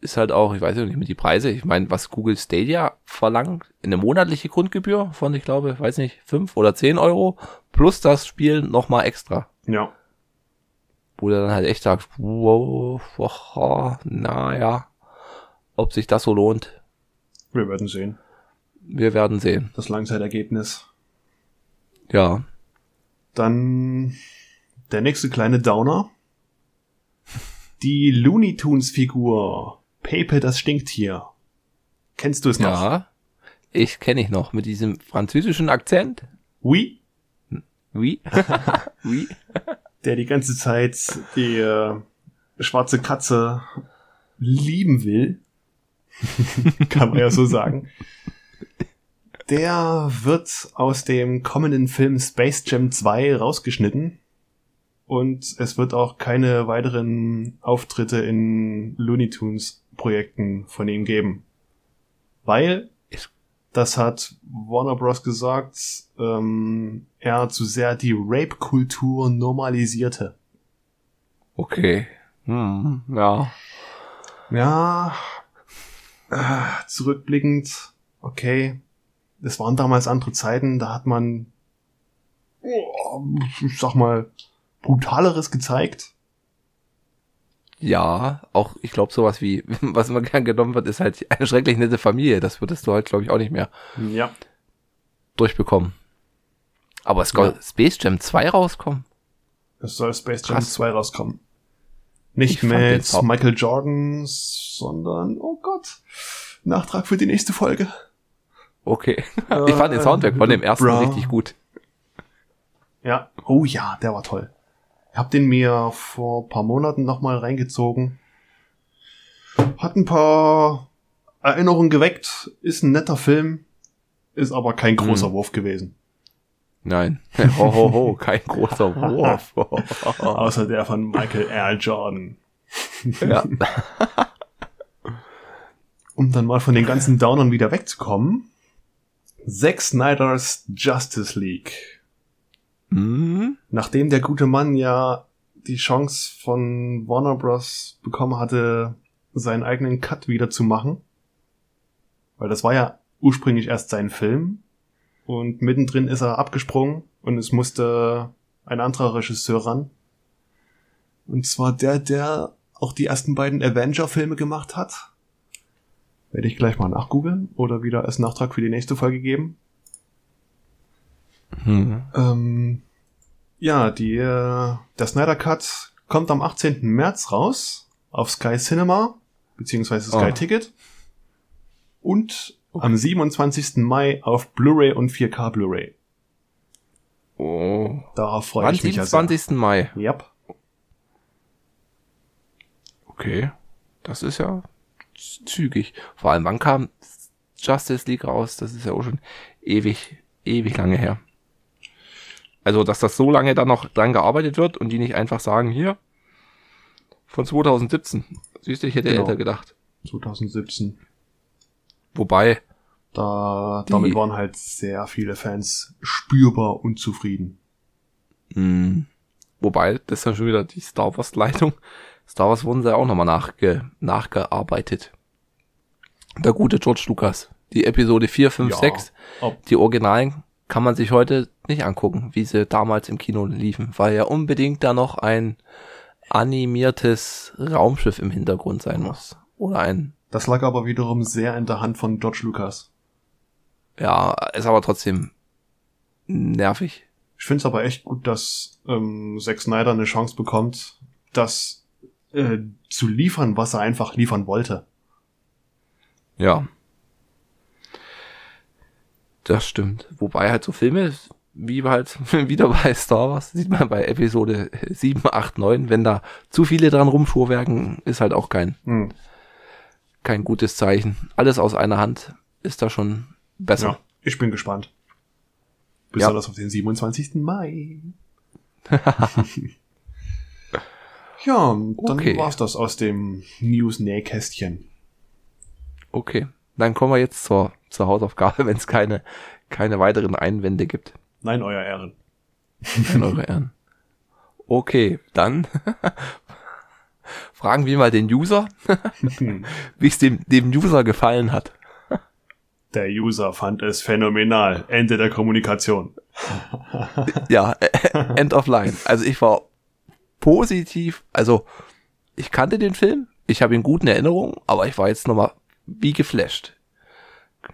ist halt auch, ich weiß ja nicht mehr die Preise. Ich meine, was Google Stadia verlangt, eine monatliche Grundgebühr von, ich glaube, weiß nicht, fünf oder zehn Euro plus das Spiel nochmal extra. Ja. Wo du dann halt echt sagst, wow, wow naja, ob sich das so lohnt, Wir werden sehen. wir werden sehen. Das Langzeitergebnis. Ja, Dann der nächste kleine Downer. Die Looney Tunes Figur. Pepe das Stinktier. Kennst du es noch? ja, ich kenne ich noch mit diesem französischen Akzent. Oui? Oui. oui. Der die ganze Zeit die äh, schwarze Katze lieben will. Kann man ja so sagen. Der wird aus dem kommenden Film Space Jam 2 rausgeschnitten. Und es wird auch keine weiteren Auftritte in Looney Tunes Projekten von ihm geben. Weil, das hat Warner Bros. gesagt, ähm, er zu sehr die Rape-Kultur normalisierte. Okay. Hm, ja. Ja, äh, zurückblickend, okay, das waren damals andere Zeiten, da hat man, ich sag mal, brutaleres gezeigt. Ja, auch ich glaube sowas wie, was immer gern genommen wird, ist halt eine schrecklich nette Familie. Das würdest du halt, glaube ich, auch nicht mehr Ja. durchbekommen. Aber es soll Ja. Space Jam 2 rauskommen? Es soll Space Jam Krass. 2 rauskommen. Nicht Ich mit Michael Jordan, sondern, oh Gott, Nachtrag für die nächste Folge. Okay. ich fand den Soundtrack von dem ersten Bra. richtig gut. Ja. Oh ja, der war toll. Ich hab den mir vor paar Monaten nochmal reingezogen. Hat ein paar Erinnerungen geweckt. Ist ein netter Film. Ist aber kein großer Hm. Wurf gewesen. Nein. Ho, ho, ho, kein großer Wurf. Außer der von Michael R. Jordan. Ja. um dann mal von den ganzen Downern wieder wegzukommen. Zack Snyder's Justice League. Mhm. Nachdem der gute Mann ja die Chance von Warner Bros. bekommen hatte, seinen eigenen Cut wieder zu machen. Weil das war ja ursprünglich erst sein Film. Und mittendrin ist er abgesprungen und es musste ein anderer Regisseur ran. Und zwar der, der auch die ersten beiden Avenger-Filme gemacht hat. Werde ich gleich mal nachgoogeln oder wieder als Nachtrag für die nächste Folge geben. Hm. Ähm, ja, die, äh, der Snyder Cut kommt am 18. März raus auf Sky Cinema, beziehungsweise Sky Oh. Ticket. Und am 27. Mai auf Blu-ray und 4K Blu-ray. Oh. Darauf freue Wann? ich mich ja 27. Mai. sehr. Yep. Okay. Das ist ja zügig. Vor allem, wann kam Justice League raus? Das ist ja auch schon ewig, ewig lange her. Also, dass das so lange dann noch dran gearbeitet wird und die nicht einfach sagen, hier, von 2017. Siehst du, ich hätte Genau. älter gedacht. 2017. Wobei, Da, damit waren halt sehr viele Fans spürbar unzufrieden. mh, wobei, das ist ja schon wieder die Star Wars Leitung. Star Wars wurden sie auch nochmal nachge, nachgearbeitet. Der gute George Lucas. Die Episode 4, 5, Ja. 6. Ob, Die Originalen kann man sich heute nicht angucken, wie sie damals im Kino liefen, weil ja unbedingt da noch ein animiertes Raumschiff im Hintergrund sein muss. Oder ein, das lag aber wiederum sehr in der Hand von George Lucas. ja, ist aber trotzdem nervig. Ich finde es aber echt gut, dass ähm, Zack Snyder eine Chance bekommt, das äh, zu liefern, was er einfach liefern wollte. Ja. Das stimmt. Wobei halt so Filme, wie halt wieder bei Star Wars, sieht man bei Episode 7, 8, 9, wenn da zu viele dran rumfuhrwerken, ist halt auch kein, Hm. kein gutes Zeichen. Alles aus einer Hand ist da schon besser. Ja, ich bin gespannt. Besonders auf den 27. Mai. ja, dann Okay. war's das aus dem News-Nähkästchen. Okay. Dann kommen wir jetzt zur, zur Hausaufgabe, wenn es keine, keine weiteren Einwände gibt. Nein, euer Ehren. In eure Ehren. Okay, dann fragen wir mal den User, wie es dem, dem User gefallen hat. Der User fand es phänomenal. Ende der Kommunikation. Ja, End of Line. Also ich war positiv, also ich kannte den Film, ich habe ihn gut in Erinnerung, aber ich war jetzt nochmal wie geflasht.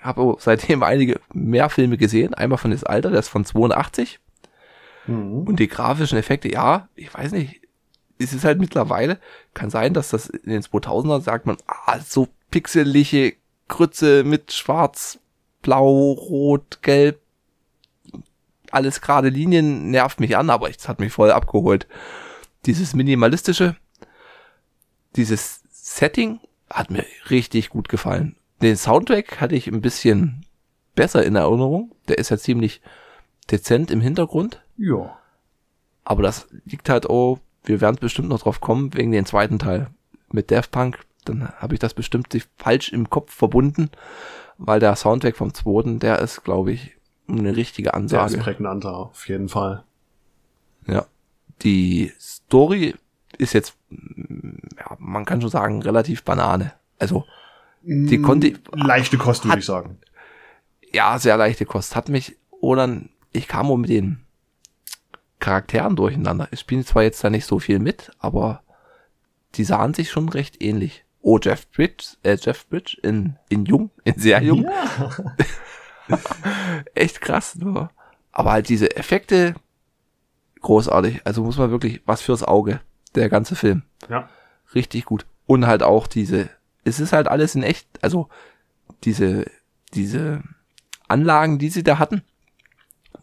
Habe seitdem einige mehr Filme gesehen, einmal von das Alter, das ist von 82 Mhm. und die grafischen Effekte, ja, ich weiß nicht, es ist halt mittlerweile, kann sein, dass das in den 2000er sagt man, ah, so pixelige Grütze mit schwarz, blau, rot, gelb, alles gerade Linien nervt mich an, aber es hat mich voll abgeholt. Dieses minimalistische, dieses Setting hat mir richtig gut gefallen. Den Soundtrack hatte ich ein bisschen besser in Erinnerung. Der ist ja ziemlich dezent im Hintergrund. Ja. Aber das liegt halt auch, wir werden bestimmt noch drauf kommen, wegen den zweiten Teil mit Daft Punk. Dann habe ich das bestimmt sich falsch im Kopf verbunden, weil der Soundtrack vom zweiten, der ist, glaube ich, eine richtige Der ist Ansage. prägnanter, auf jeden Fall. Ja. Die Story ist jetzt, ja, man kann schon sagen, relativ Banane. Also, Die konnte- Mm, Leichte Kost, würde ich sagen. ja, sehr leichte Kost. Hat mich, oder ich kam auch mit den Charakteren durcheinander. Ich spiele zwar jetzt da nicht so viel mit, aber die sahen sich schon recht ähnlich. Oh, Jeff Bridge, äh, Jeff Bridge in, in jung, in sehr jung. Ja. Echt krass, nur. Aber halt diese Effekte, großartig. Also muss man wirklich, was fürs Auge, der ganze Film. ja. Richtig gut. Und halt auch diese, es ist halt alles in echt, also diese, diese Anlagen, die sie da hatten,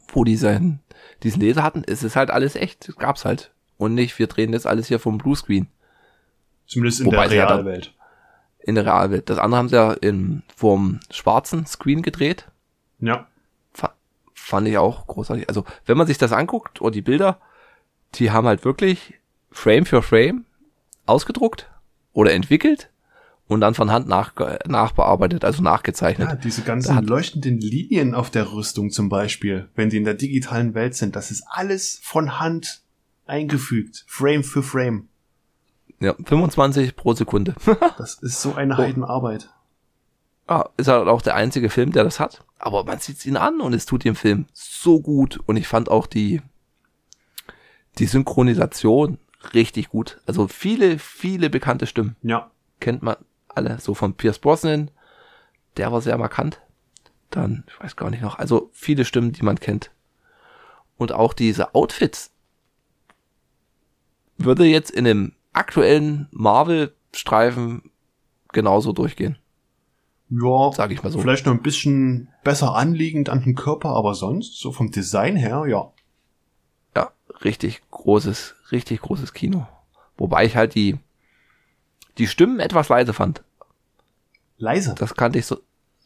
wo die seinen, diesen Laser hatten, es ist halt alles echt. Das gab's halt. Und nicht, wir drehen das alles hier vom Bluescreen Zumindest in Wobei der sie ja Realwelt. in der Realwelt. Das andere haben sie ja in, vom schwarzen Screen gedreht. Ja. Fa- fand ich auch großartig. Also, wenn man sich das anguckt, oder die Bilder, die haben halt wirklich Frame für Frame ausgedruckt oder entwickelt und dann von Hand nach, nachbearbeitet, also nachgezeichnet. Ja, diese ganzen hat- leuchtenden Linien auf der Rüstung zum Beispiel, wenn die in der digitalen Welt sind, das ist alles von Hand eingefügt, Frame für Frame. Ja, 25 pro Sekunde. Das ist so eine Oh. Heidenarbeit. Ja, ist halt auch der einzige Film, der das hat. Aber man sieht ihn an und es tut dem Film so gut. Und ich fand auch die, die Synchronisation richtig gut. Also viele, viele bekannte Stimmen Ja, kennt man alle. So von Pierce Brosnan, der war sehr markant. Dann, ich weiß gar nicht noch, also viele Stimmen, die man kennt. Und auch diese Outfits würde jetzt in einem aktuellen Marvel-Streifen genauso durchgehen, ja, sag ich mal so. vielleicht noch ein bisschen besser anliegend an den Körper, aber sonst, so vom Design her, ja. ja, richtig großes, richtig großes Kino. Wobei ich halt die, die Stimmen etwas leise fand. Leise. Das kannte ich so,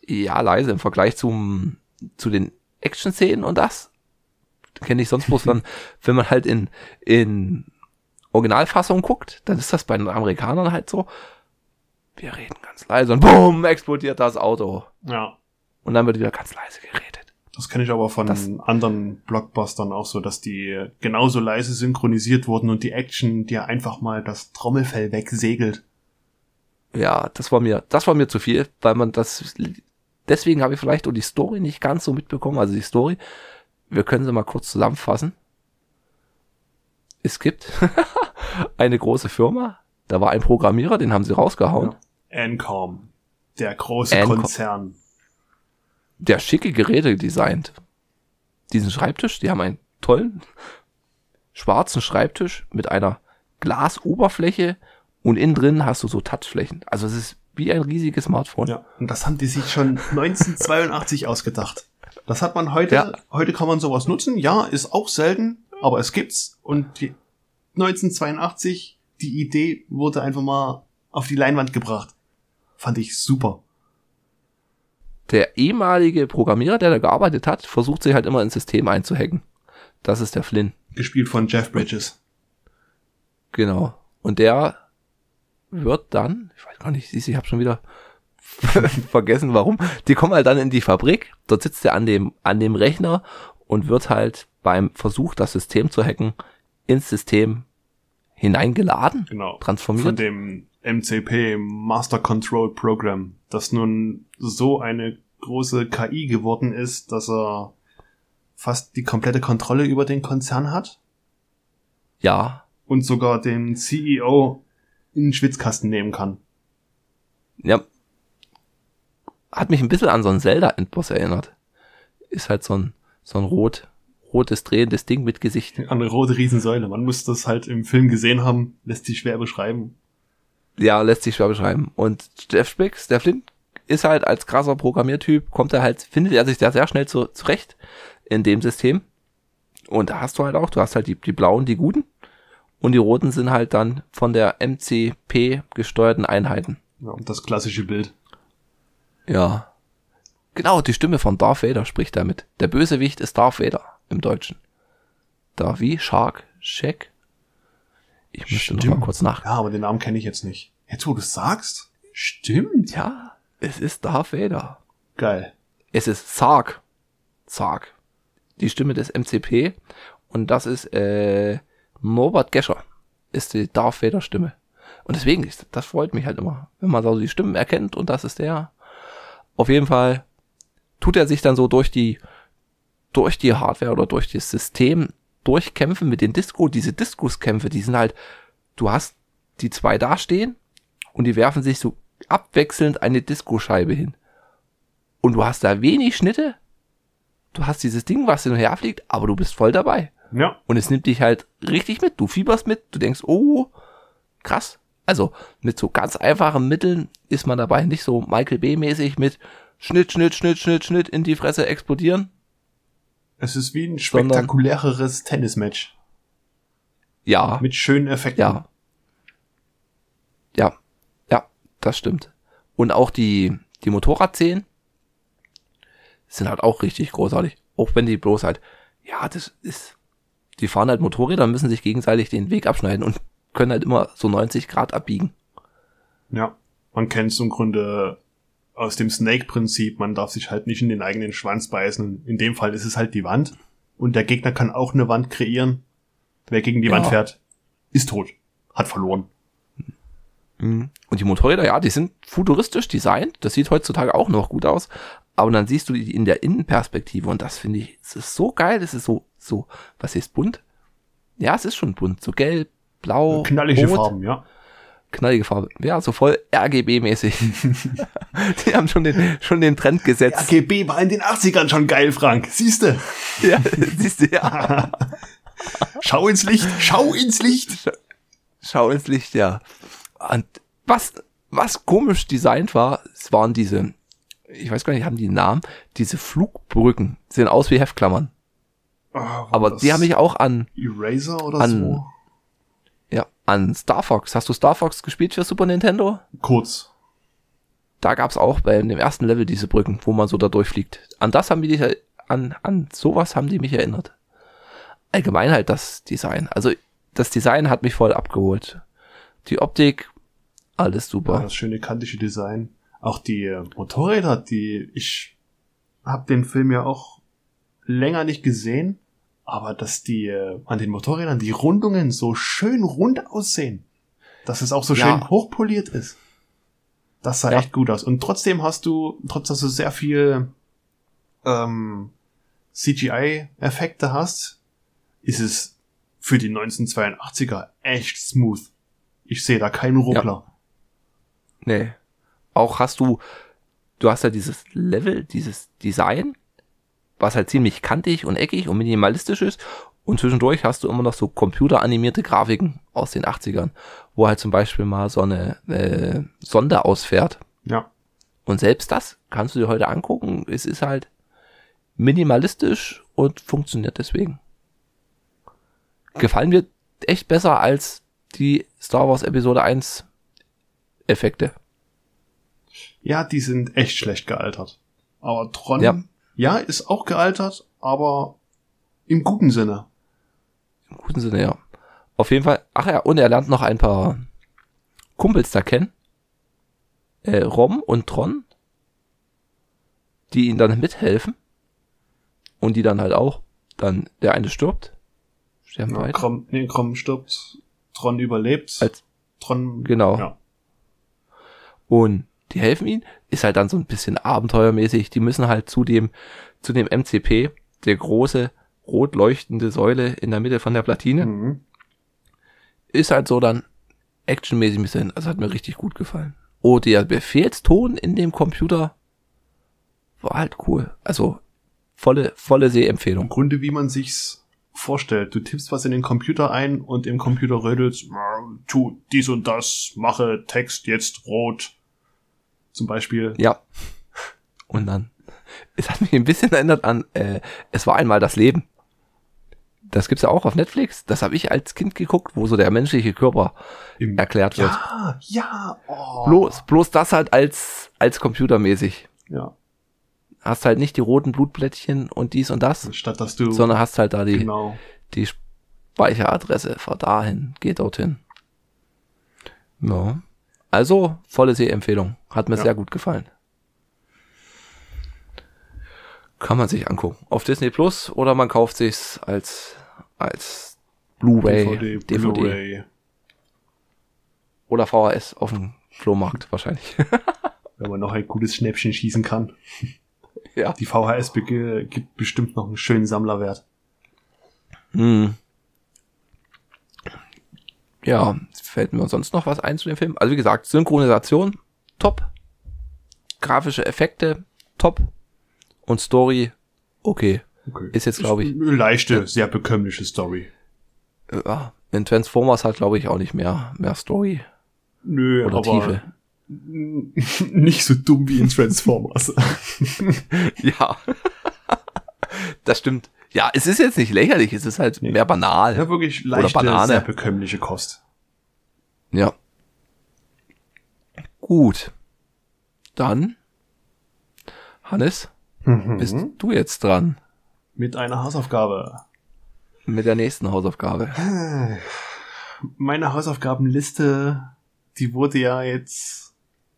ja, leise im Vergleich zum, zu den Action-Szenen und das. Kenne ich sonst bloß dann, wenn man halt in, in Originalfassung guckt, dann ist das bei den Amerikanern halt so, wir reden ganz leise und bumm, explodiert das Auto. Ja. Und dann wird wieder ganz leise geredet. Das kenne ich aber von Das- anderen Blockbustern auch so, dass die genauso leise synchronisiert wurden und die Action dir einfach mal das Trommelfell wegsegelt. Ja, das war mir, das war mir zu viel, weil man das, deswegen habe ich vielleicht auch die Story nicht ganz so mitbekommen. Also die Story, wir können sie mal kurz zusammenfassen. Es gibt eine große Firma, da war ein Programmierer, den haben sie rausgehauen. Ancom. Der große Ancom. Konzern. Der schicke Geräte designt. Diesen Schreibtisch, die haben einen tollen schwarzen Schreibtisch mit einer Glasoberfläche und innen drin hast du so Touchflächen. Also es ist wie ein riesiges Smartphone. Ja. Und das haben die sich schon 1982 ausgedacht. Das hat man heute, Ja. heute kann man sowas nutzen. Ja, ist auch selten, aber es gibt's. Und die 1982, die Idee wurde einfach mal auf die Leinwand gebracht. Fand ich super. der ehemalige Programmierer, der da gearbeitet hat, versucht sich halt immer ins System einzuhacken. Das ist der Flynn. Gespielt von Jeff Bridges. Genau. Und der wird dann, ich weiß gar nicht, ich habe schon wieder vergessen, warum. Die kommen halt dann in die Fabrik. Dort sitzt er an dem, an dem Rechner und wird halt beim Versuch, das System zu hacken, ins System hineingeladen, Genau. Von transformiert. dem MCP Master Control Program, das nun so eine große KI geworden ist, dass er fast die komplette Kontrolle über den Konzern hat Ja, und sogar den CEO in den Schwitzkasten nehmen kann. ja. Hat mich ein bisschen an so einen Zelda-Endboss erinnert. Ist halt so ein, so ein rot, rotes drehendes Ding mit Gesicht. Eine rote Riesensäule. Man muss das halt im Film gesehen haben, lässt sich schwer beschreiben. Ja, lässt sich schwer beschreiben. Und Jeff Spix, der Flint, ist halt als krasser Programmiertyp, kommt er halt, findet er sich da sehr schnell zu, zurecht in dem System. Und da hast du halt auch, du hast halt die, die blauen, die guten. Und die roten sind halt dann von der MCP gesteuerten Einheiten. Ja, und das klassische Bild. Ja. Genau, die Stimme von Darth Vader spricht damit. Der Bösewicht ist Darth Vader im Deutschen. Da wie? Shark? Shack? Ich müsste noch mal kurz nach. Ja, aber den Namen kenne ich jetzt nicht. Jetzt, wo du sagst, stimmt. Ja, es ist Darth Vader. Geil. Es ist Sark. Sark. Die Stimme des MCP. Und das ist äh, Norbert Gescher. Ist die Darth Vader Stimme. Und deswegen, das freut mich halt immer, wenn man so die Stimmen erkennt und das ist der. Auf jeden Fall tut er sich dann so durch die durch die Hardware oder durch das System durchkämpfen mit den Disco. Diese Diskuskämpfe, die sind halt, du hast die zwei dastehen und die werfen sich so abwechselnd eine Disco-Scheibe hin. Und du hast da wenig Schnitte. Du hast dieses Ding, was hin und her fliegt, aber du bist voll dabei. Ja. Und es nimmt dich halt richtig mit. Du fieberst mit, du denkst, oh, krass. Also mit so ganz einfachen Mitteln ist man dabei nicht so Michael B-mäßig mit Schnitt, Schnitt, Schnitt, Schnitt, Schnitt in die Fresse explodieren. Es ist wie ein spektakuläreres Tennismatch. Ja, Mit schönen Effekten. ja. Ja, ja, das stimmt. Und auch die, die Motorradszenen sind halt auch richtig großartig. Auch wenn die bloß halt, ja, das ist, die fahren halt Motorräder und müssen sich gegenseitig den Weg abschneiden und können halt immer so 90 Grad abbiegen. Ja, man kennt es im Grunde aus dem Snake-Prinzip, man darf sich halt nicht in den eigenen Schwanz beißen. In dem Fall ist es halt die Wand. Und der Gegner kann auch eine Wand kreieren. Wer gegen die Ja. Wand fährt, ist tot. Hat verloren. Mhm. Und die Motorräder, ja, die sind futuristisch designt. Das sieht heutzutage auch noch gut aus. Aber dann siehst du die in der Innenperspektive und das finde ich, es ist so geil. Es ist so, so, was ist bunt? Ja, es ist schon bunt. So gelb, blau, Knallige rot, Farben, ja. knallige Farbe. Ja, so voll RGB-mäßig. die haben schon den, schon den Trend gesetzt. RGB war in den 80ern schon geil, Frank. Siehste? Ja, siehst du, ja. Schau ins Licht, schau ins Licht. Schau ins Licht, ja. Und was, was komisch designt war, es waren diese, ich weiß gar nicht, haben die einen Namen, diese Flugbrücken, sehen aus wie Heftklammern. Ah, Aber die haben mich auch an, Eraser oder an- so? ja, an Star Fox. Hast du Star Fox gespielt für Super Nintendo? Kurz. Da gab's auch bei dem ersten Level diese Brücken, wo man so da durchfliegt. An das haben die dich, an, an sowas haben die mich erinnert. Allgemein halt das Design. Also, das Design hat mich voll abgeholt. Die Optik, alles Ja, super. das schöne kantische Design. Auch die äh, Motorräder, die ich hab den Film ja auch länger nicht gesehen, aber dass die äh, an den Motorrädern die Rundungen so schön rund aussehen, dass es auch so Ja. schön hochpoliert ist. Das sah Ja. echt gut aus. Und trotzdem hast du, trotz dass du sehr viel ähm, CGI-Effekte hast, ist es für die 1982er echt smooth. Ich sehe da keinen Ruckler. Nee. Auch hast du, du hast ja dieses Level, dieses Design, was halt ziemlich kantig und eckig und minimalistisch ist. Und zwischendurch hast du immer noch so computeranimierte Grafiken aus den 80ern, wo halt zum Beispiel mal so eine äh, Sonde ausfährt. Ja. Und selbst das kannst du dir heute angucken. Es ist halt minimalistisch und funktioniert deswegen. Gefallen mir echt besser als die Star Wars Episode 1 Effekte. Ja, die sind echt schlecht gealtert. Aber Tron, Ja. Ja. ist auch gealtert, aber im guten Sinne. Im guten Sinne, ja. Auf jeden Fall. Ach ja, und er lernt noch ein paar Kumpels da kennen. Äh, Rom und Tron. Die ihm dann mithelfen. Und die dann halt auch. Dann der eine stirbt. Sterben Ja, beide. Krom, nee, Krom stirbt, Tron überlebt. Als, Tron, genau. Ja. Und die helfen ihm. Ist halt dann so ein bisschen abenteuermäßig. Die müssen halt zu dem, zu dem MCP, der große, rot leuchtende Säule in der Mitte von der Platine. Mhm. ist halt so dann actionmäßig ein bisschen, also hat mir richtig gut gefallen. Oh, der Befehlston in dem Computer war halt cool. Also volle, volle Im Sehempfehlung. Grunde, wie man sich's vorstellt. Du tippst was in den Computer ein und im Computer rödelst, "Ah, tu dies und das, mache Text jetzt rot. Zum Beispiel. Ja. Und dann, es hat mich ein bisschen erinnert an, äh, es war einmal das Leben. Das gibt's ja auch auf Netflix. Das habe ich als Kind geguckt, wo so der menschliche Körper Im, erklärt wird. ja, ja, oh. Bloß, bloß das halt als, als computermäßig. Ja. Hast halt nicht die roten Blutplättchen und dies und das, Statt dass du, sondern hast halt da die, genau. die Speicheradresse, fahr dahin, geh dorthin. Ja. Also, volle Sehempfehlung. Hat mir Ja. sehr gut gefallen. Kann man sich angucken. Auf Disney Plus oder man kauft sich's als, als Blu-ray, DVD, DVD, Blu-ray. oder VHS auf dem Flohmarkt wahrscheinlich. Wenn man noch ein gutes Schnäppchen schießen kann. ja. Die VHS gibt bestimmt noch einen schönen Sammlerwert. Hm. Ja, fällt mir sonst noch was ein zu dem Film? Also wie gesagt, Synchronisation, top. Grafische Effekte, top. Und Story, okay. Okay. Ist jetzt, glaub ich- leichte, sehr bekömmliche Story. Äh, Ja, in Transformers hat, glaube ich, auch nicht mehr, mehr Story Nö, oder aber Tiefe. nicht so dumm wie in Transformers. Ja. das stimmt. Ja, es ist jetzt nicht lächerlich, es ist halt Nee. mehr banal. ja, wirklich leichte, Banane. sehr bekömmliche Kost. Ja. Gut. Dann, Hannes, bist Mhm. du jetzt dran Mit einer Hausaufgabe. mit der nächsten Hausaufgabe. meine Hausaufgabenliste, die wurde ja jetzt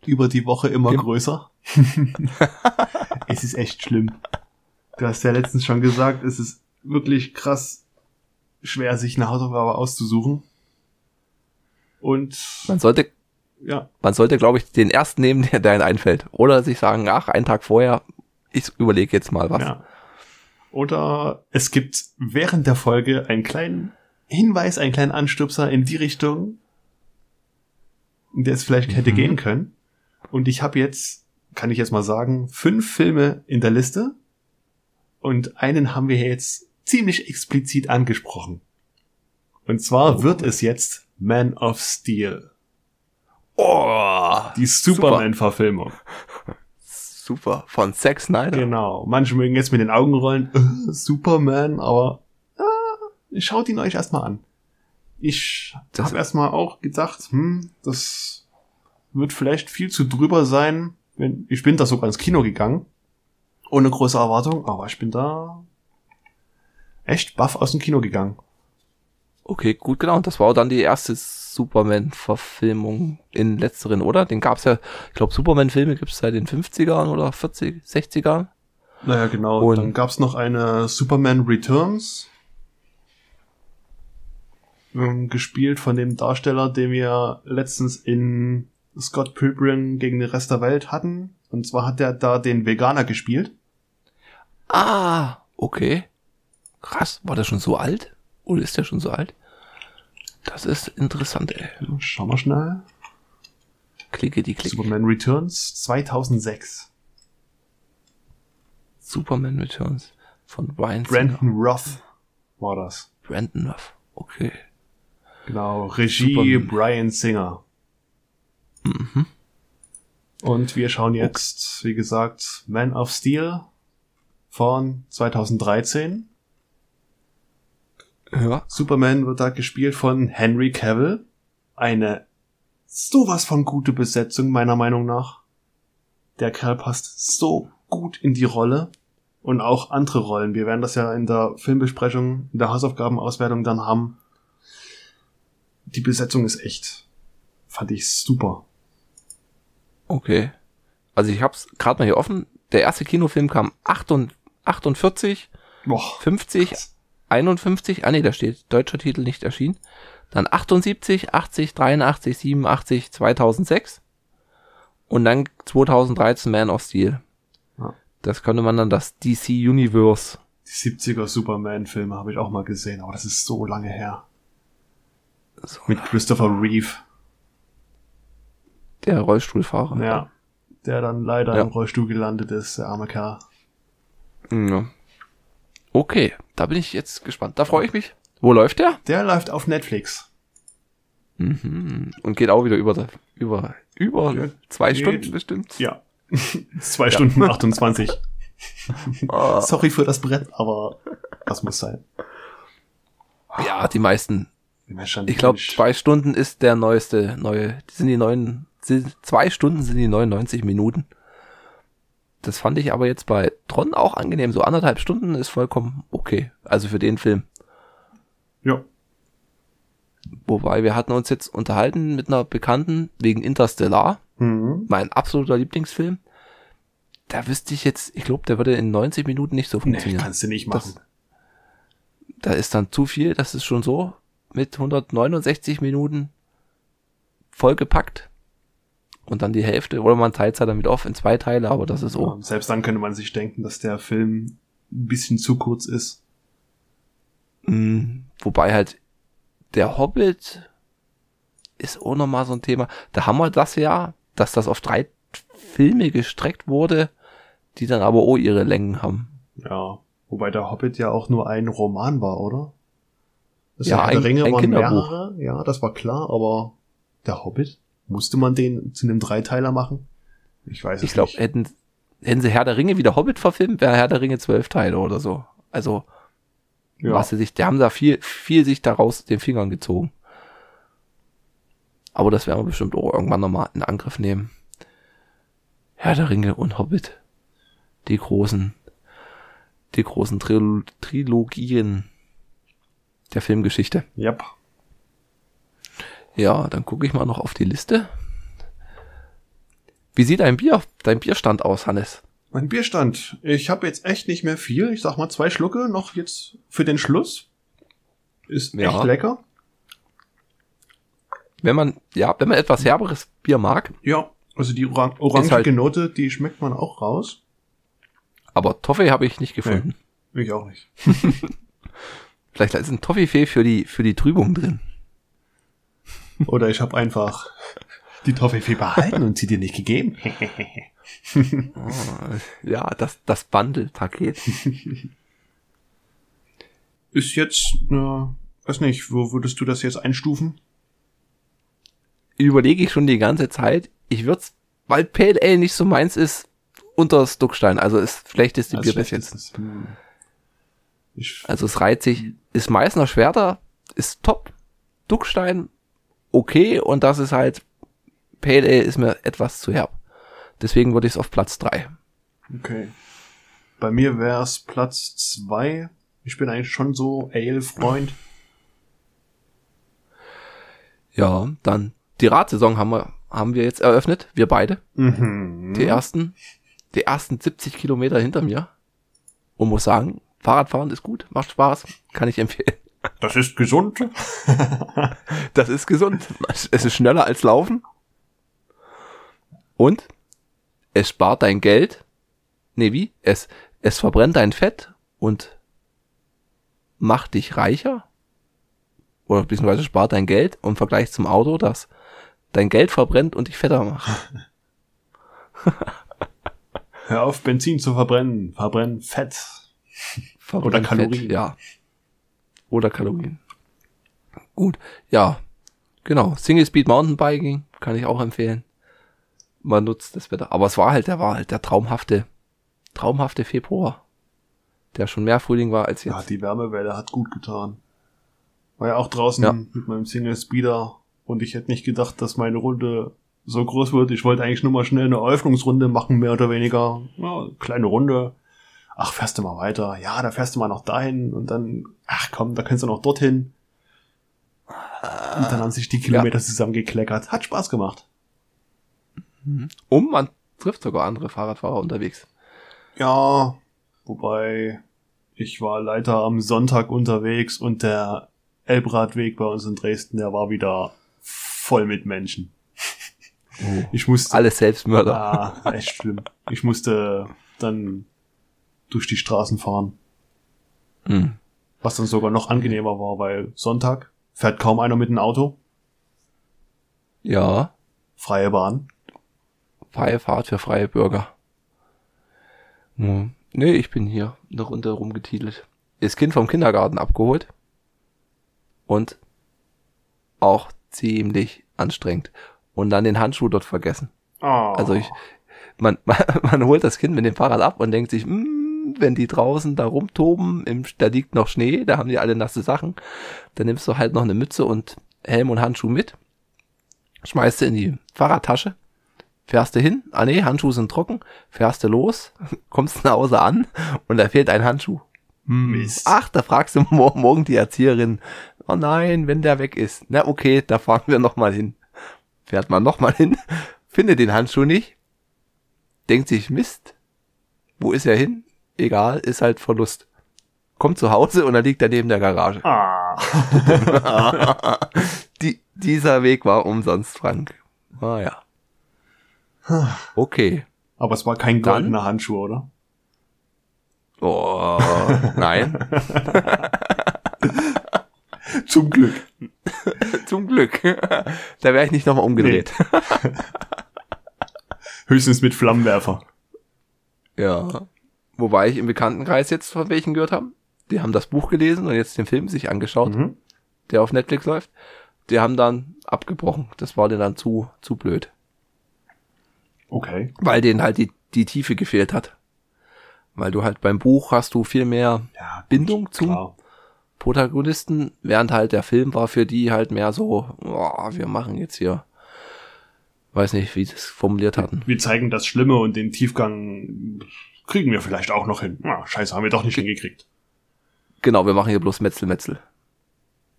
über die Woche immer Im- größer. es ist echt schlimm. Du hast ja letztens schon gesagt, es ist wirklich krass schwer, sich eine Hausaufgabe auszusuchen. Und Man sollte, ja, man sollte, glaube ich, den ersten nehmen, der der einem einfällt. Oder sich sagen, ach, einen Tag vorher, ich überlege jetzt mal was. ja. Oder es gibt während der Folge einen kleinen Hinweis, einen kleinen Anstupser in die Richtung, in der es vielleicht hätte Mhm. gehen können. Und ich habe jetzt, kann ich jetzt mal sagen, fünf Filme in der Liste. Und einen haben wir jetzt ziemlich explizit angesprochen. Und zwar wird es jetzt Man of Steel. Oh, Die Superman-Verfilmung. super. Von Zack Snyder. Genau. Manche mögen jetzt mit den Augen rollen, äh, Superman, aber äh, schaut ihn euch erstmal an. Ich Das- habe erstmal auch gedacht, hm, das wird vielleicht viel zu drüber sein. Wenn, ich bin da sogar ins Kino gegangen, ohne große Erwartung, aber ich bin da echt baff aus dem Kino gegangen. Okay, gut, genau. Das war dann die erste Superman-Verfilmung in letzteren, oder? Den gab's ja, ich glaube, Superman-Filme gibt's seit den 50ern oder 40, 60ern. Naja, genau. Und- dann gab's noch eine Superman Returns. ähm, Gespielt von dem Darsteller, den wir letztens in Scott Pilgrim gegen den Rest der Welt hatten. Und zwar hat er da den Veganer gespielt. Ah, okay. Krass, war der schon so alt? Oder ist der schon so alt? Das ist interessant, ey. Schauen wir schnell. Klicke die Klick. Superman Returns 2006. Superman Returns von Brian Singer. Brandon Roth war das. Brandon Ruff. Okay. Genau. Regie Superman. Brian Singer. Mhm. Und wir schauen jetzt, wie gesagt, Man of Steel von 2013. Ja. Superman wird da gespielt von Henry Cavill. Eine sowas von gute Besetzung, meiner Meinung nach. Der Kerl passt so gut in die Rolle. Und auch andere Rollen. Wir werden das ja in der Filmbesprechung, in der Hausaufgabenauswertung dann haben. Die Besetzung ist echt, fand ich super. Okay. Also ich hab's gerade mal hier offen. Der erste Kinofilm kam 48, 48 Boah, 50, 51, ah nee, da steht deutscher Titel nicht erschienen. Dann 78, 80, 83, 87, 2006 und dann 2013 Man of Steel. Ja. Das könnte man dann das DC Universe. die 70er Superman-Filme habe ich auch mal gesehen, aber das ist so lange her. So, Mit Christopher Reeve. der Rollstuhlfahrer. Ja. Der dann leider Ja. im Rollstuhl gelandet ist, der arme Kerl. Ja. Okay, da bin ich jetzt gespannt. Da freue ich mich. Wo läuft der? Der läuft auf Netflix. Mhm. Und geht auch wieder über über über Ja, zwei geht. Stunden bestimmt. Ja. Zwei Stunden 28. Ah. Sorry für das Brett, aber das muss sein. Ja, die meisten Ich glaube, zwei Stunden ist der neueste, neue, die sind die neuen, sind, zwei Stunden sind die 99 Minuten. Das fand ich aber jetzt bei Tron auch angenehm. So anderthalb Stunden ist vollkommen okay. Also für den Film. Ja. Wobei wir hatten uns jetzt unterhalten mit einer Bekannten wegen Interstellar, Mhm. mein absoluter Lieblingsfilm. Da wüsste ich jetzt, ich glaube, der würde in 90 Minuten nicht so Nee, funktionieren. kannst du nicht machen. da ist dann zu viel, das ist schon so mit 169 Minuten vollgepackt. Und dann die Hälfte, oder man teilt es halt damit auf in zwei Teile, aber das ist so. Ja, selbst dann könnte man sich denken, dass der Film ein bisschen zu kurz ist. Mm, wobei halt der Hobbit ist auch nochmal so ein Thema. Da haben wir das ja, dass das auf drei Filme gestreckt wurde, die dann aber auch ihre Längen haben. Ja. Wobei der Hobbit ja auch nur ein Roman war, oder? Das Ja, Herr der ein- Ringe ein waren Kinderbuch. mehrere, ja, das war klar, aber der Hobbit, musste man den zu einem Dreiteiler machen? Ich weiß es Ich glaube, nicht. hätten, hätten sie Herr der Ringe wieder Hobbit verfilmt, wäre Herr der Ringe zwölf Teile oder so. Also, Ja. was sie sich, die haben da viel, viel sich daraus den Fingern gezogen. Aber das werden wir bestimmt auch irgendwann nochmal in Angriff nehmen. Herr der Ringe und Hobbit. Die großen, die großen Tril Trilogien der Filmgeschichte. Yep. Ja, dann gucke ich mal noch auf die Liste. Wie sieht dein Bier, dein Bierstand aus, Hannes? Mein Bierstand. Ich habe jetzt echt nicht mehr viel. Ich sag mal zwei Schlucke noch jetzt für den Schluss. Ist Ja. echt lecker. Wenn man, ja, wenn man etwas herberes Bier mag, Ja, also die orang orangige halt- Note, die schmeckt man auch raus. aber Toffee habe ich nicht gefunden. Ich auch nicht. Vielleicht ist ein Toffee-Fee für die, für die Trübung drin. Oder ich habe einfach die Toffee behalten und sie dir nicht gegeben. Ja, das, das Bundle-Paket. Ist jetzt, äh, weiß nicht, wo würdest du das jetzt einstufen? Überlege ich schon die ganze Zeit. Ich würde weil Pale Ale nicht so meins ist, unter das Duckstein. Also ist schlechteste Als Bier bis schlechtes jetzt. ist, hm. Also es reiht sich, ist Meißner Schwerter, ist top. Duckstein, okay. Und das ist halt, Pale Ale ist mir etwas zu herb. Deswegen würde ich es auf Platz drei. okay. Bei mir wär's Platz zwei. Ich bin eigentlich schon so Ale-Freund. Ja, dann die Radsaison haben wir, haben wir jetzt eröffnet. Wir beide. Mhm. Die ersten, die ersten 70 Kilometer hinter mir. Und muss sagen, Fahrradfahren ist gut, macht Spaß, kann ich empfehlen. Das ist gesund. Das ist gesund. Es ist schneller als Laufen. Und es spart dein Geld. Nee, wie? Es, es verbrennt dein Fett und macht dich reicher. Oder beziehungsweise spart dein Geld im Vergleich zum Auto, das dein Geld verbrennt und dich fetter macht. Hör auf, Benzin zu verbrennen. Verbrennen Fett. Verbrennt Oder Kalorien. Fett, ja. Oder Kalorien. Gut, ja. Genau. Single Speed Mountainbiking kann ich auch empfehlen. Man nutzt das Wetter. Aber es war halt, der war halt der traumhafte, traumhafte Februar. Der schon mehr Frühling war als Ja, jetzt. die Wärmewelle hat gut getan. War ja auch draußen Ja. mit meinem Single Speeder und ich hätte nicht gedacht, dass meine Runde so groß wird. Ich wollte eigentlich nur mal schnell eine Eröffnungsrunde machen, mehr oder weniger. Ja, kleine Runde. Ach, fährst du mal weiter. Ja, da fährst du mal noch dahin und dann, ach komm, da kannst du noch dorthin. Und dann haben sich die Kilometer zusammengekleckert. Hat Spaß gemacht. Und man trifft sogar andere Fahrradfahrer unterwegs. Ja, wobei ich war leider am Sonntag unterwegs und der Elbradweg bei uns in Dresden, der war wieder voll mit Menschen. Ich musste, Alles Selbstmörder. ah, echt schlimm. Ich musste dann durch die Straßen fahren, Hm. was dann sogar noch angenehmer war, weil Sonntag fährt kaum einer mit dem Auto, Ja. freie Bahn. Freie Fahrt für freie Bürger. Hm. Nee, ich bin hier eine Runde rumgetitelt. Das Kind vom Kindergarten abgeholt. Und auch ziemlich anstrengend. Und dann den Handschuh dort vergessen. Oh. Also ich, man, man, man holt das Kind mit dem Fahrrad ab und denkt sich, "Mm, wenn die draußen da rumtoben, im, da liegt noch Schnee, da haben die alle nasse Sachen, dann nimmst du halt noch eine Mütze und Helm und Handschuh mit, schmeißt du in die Fahrradtasche, fährst du hin, ah nee, Handschuhe sind trocken, fährst du los, kommst nach Hause an und da fehlt ein Handschuh. Mist. Ach, da fragst du mor morgen die Erzieherin, oh nein, wenn der weg ist. Na okay, da fahren wir nochmal hin. Fährt man nochmal hin, findet den Handschuh nicht, denkt sich, Mist, wo ist er hin? Egal, ist halt Verlust. Kommt zu Hause und dann liegt er neben der Garage. Ah. Die, dieser Weg war umsonst, Frank. Ah ja. Okay. Aber es war kein goldener Handschuh, oder? Oh, nein. Zum Glück. Zum Glück. Da wäre ich nicht nochmal umgedreht. Höchstens mit Flammenwerfer. Ja. Wobei ich im Bekanntenkreis jetzt von welchen gehört haben. Die haben das Buch gelesen und jetzt den Film sich angeschaut, Mhm. der auf Netflix läuft. Die haben dann abgebrochen. Das war denen dann zu, zu blöd. Okay. Weil denen halt die, die Tiefe gefehlt hat. Weil du halt beim Buch hast du viel mehr Ja, Bindung zum klar. Protagonisten, während halt der Film war für die halt mehr so, oh, wir machen jetzt hier, weiß nicht, wie sie es formuliert hatten. Wir zeigen das Schlimme und den Tiefgang kriegen wir vielleicht auch noch hin. Ah, scheiße, haben wir doch nicht hingekriegt. Genau, wir machen hier bloß Metzel, Metzel.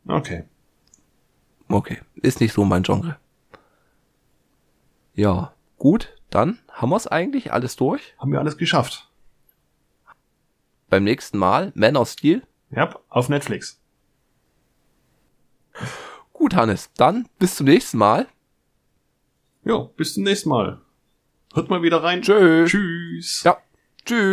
Okay. Okay, ist nicht so mein Genre. Ja, gut, dann haben wir es eigentlich alles durch. Haben wir alles geschafft. Beim nächsten Mal Man of Steel. Ja, auf Netflix. Gut, Hannes, dann bis zum nächsten Mal. Ja, bis zum nächsten Mal. Hört mal wieder rein. Tschüss. Tschüss. Ja, tschüss.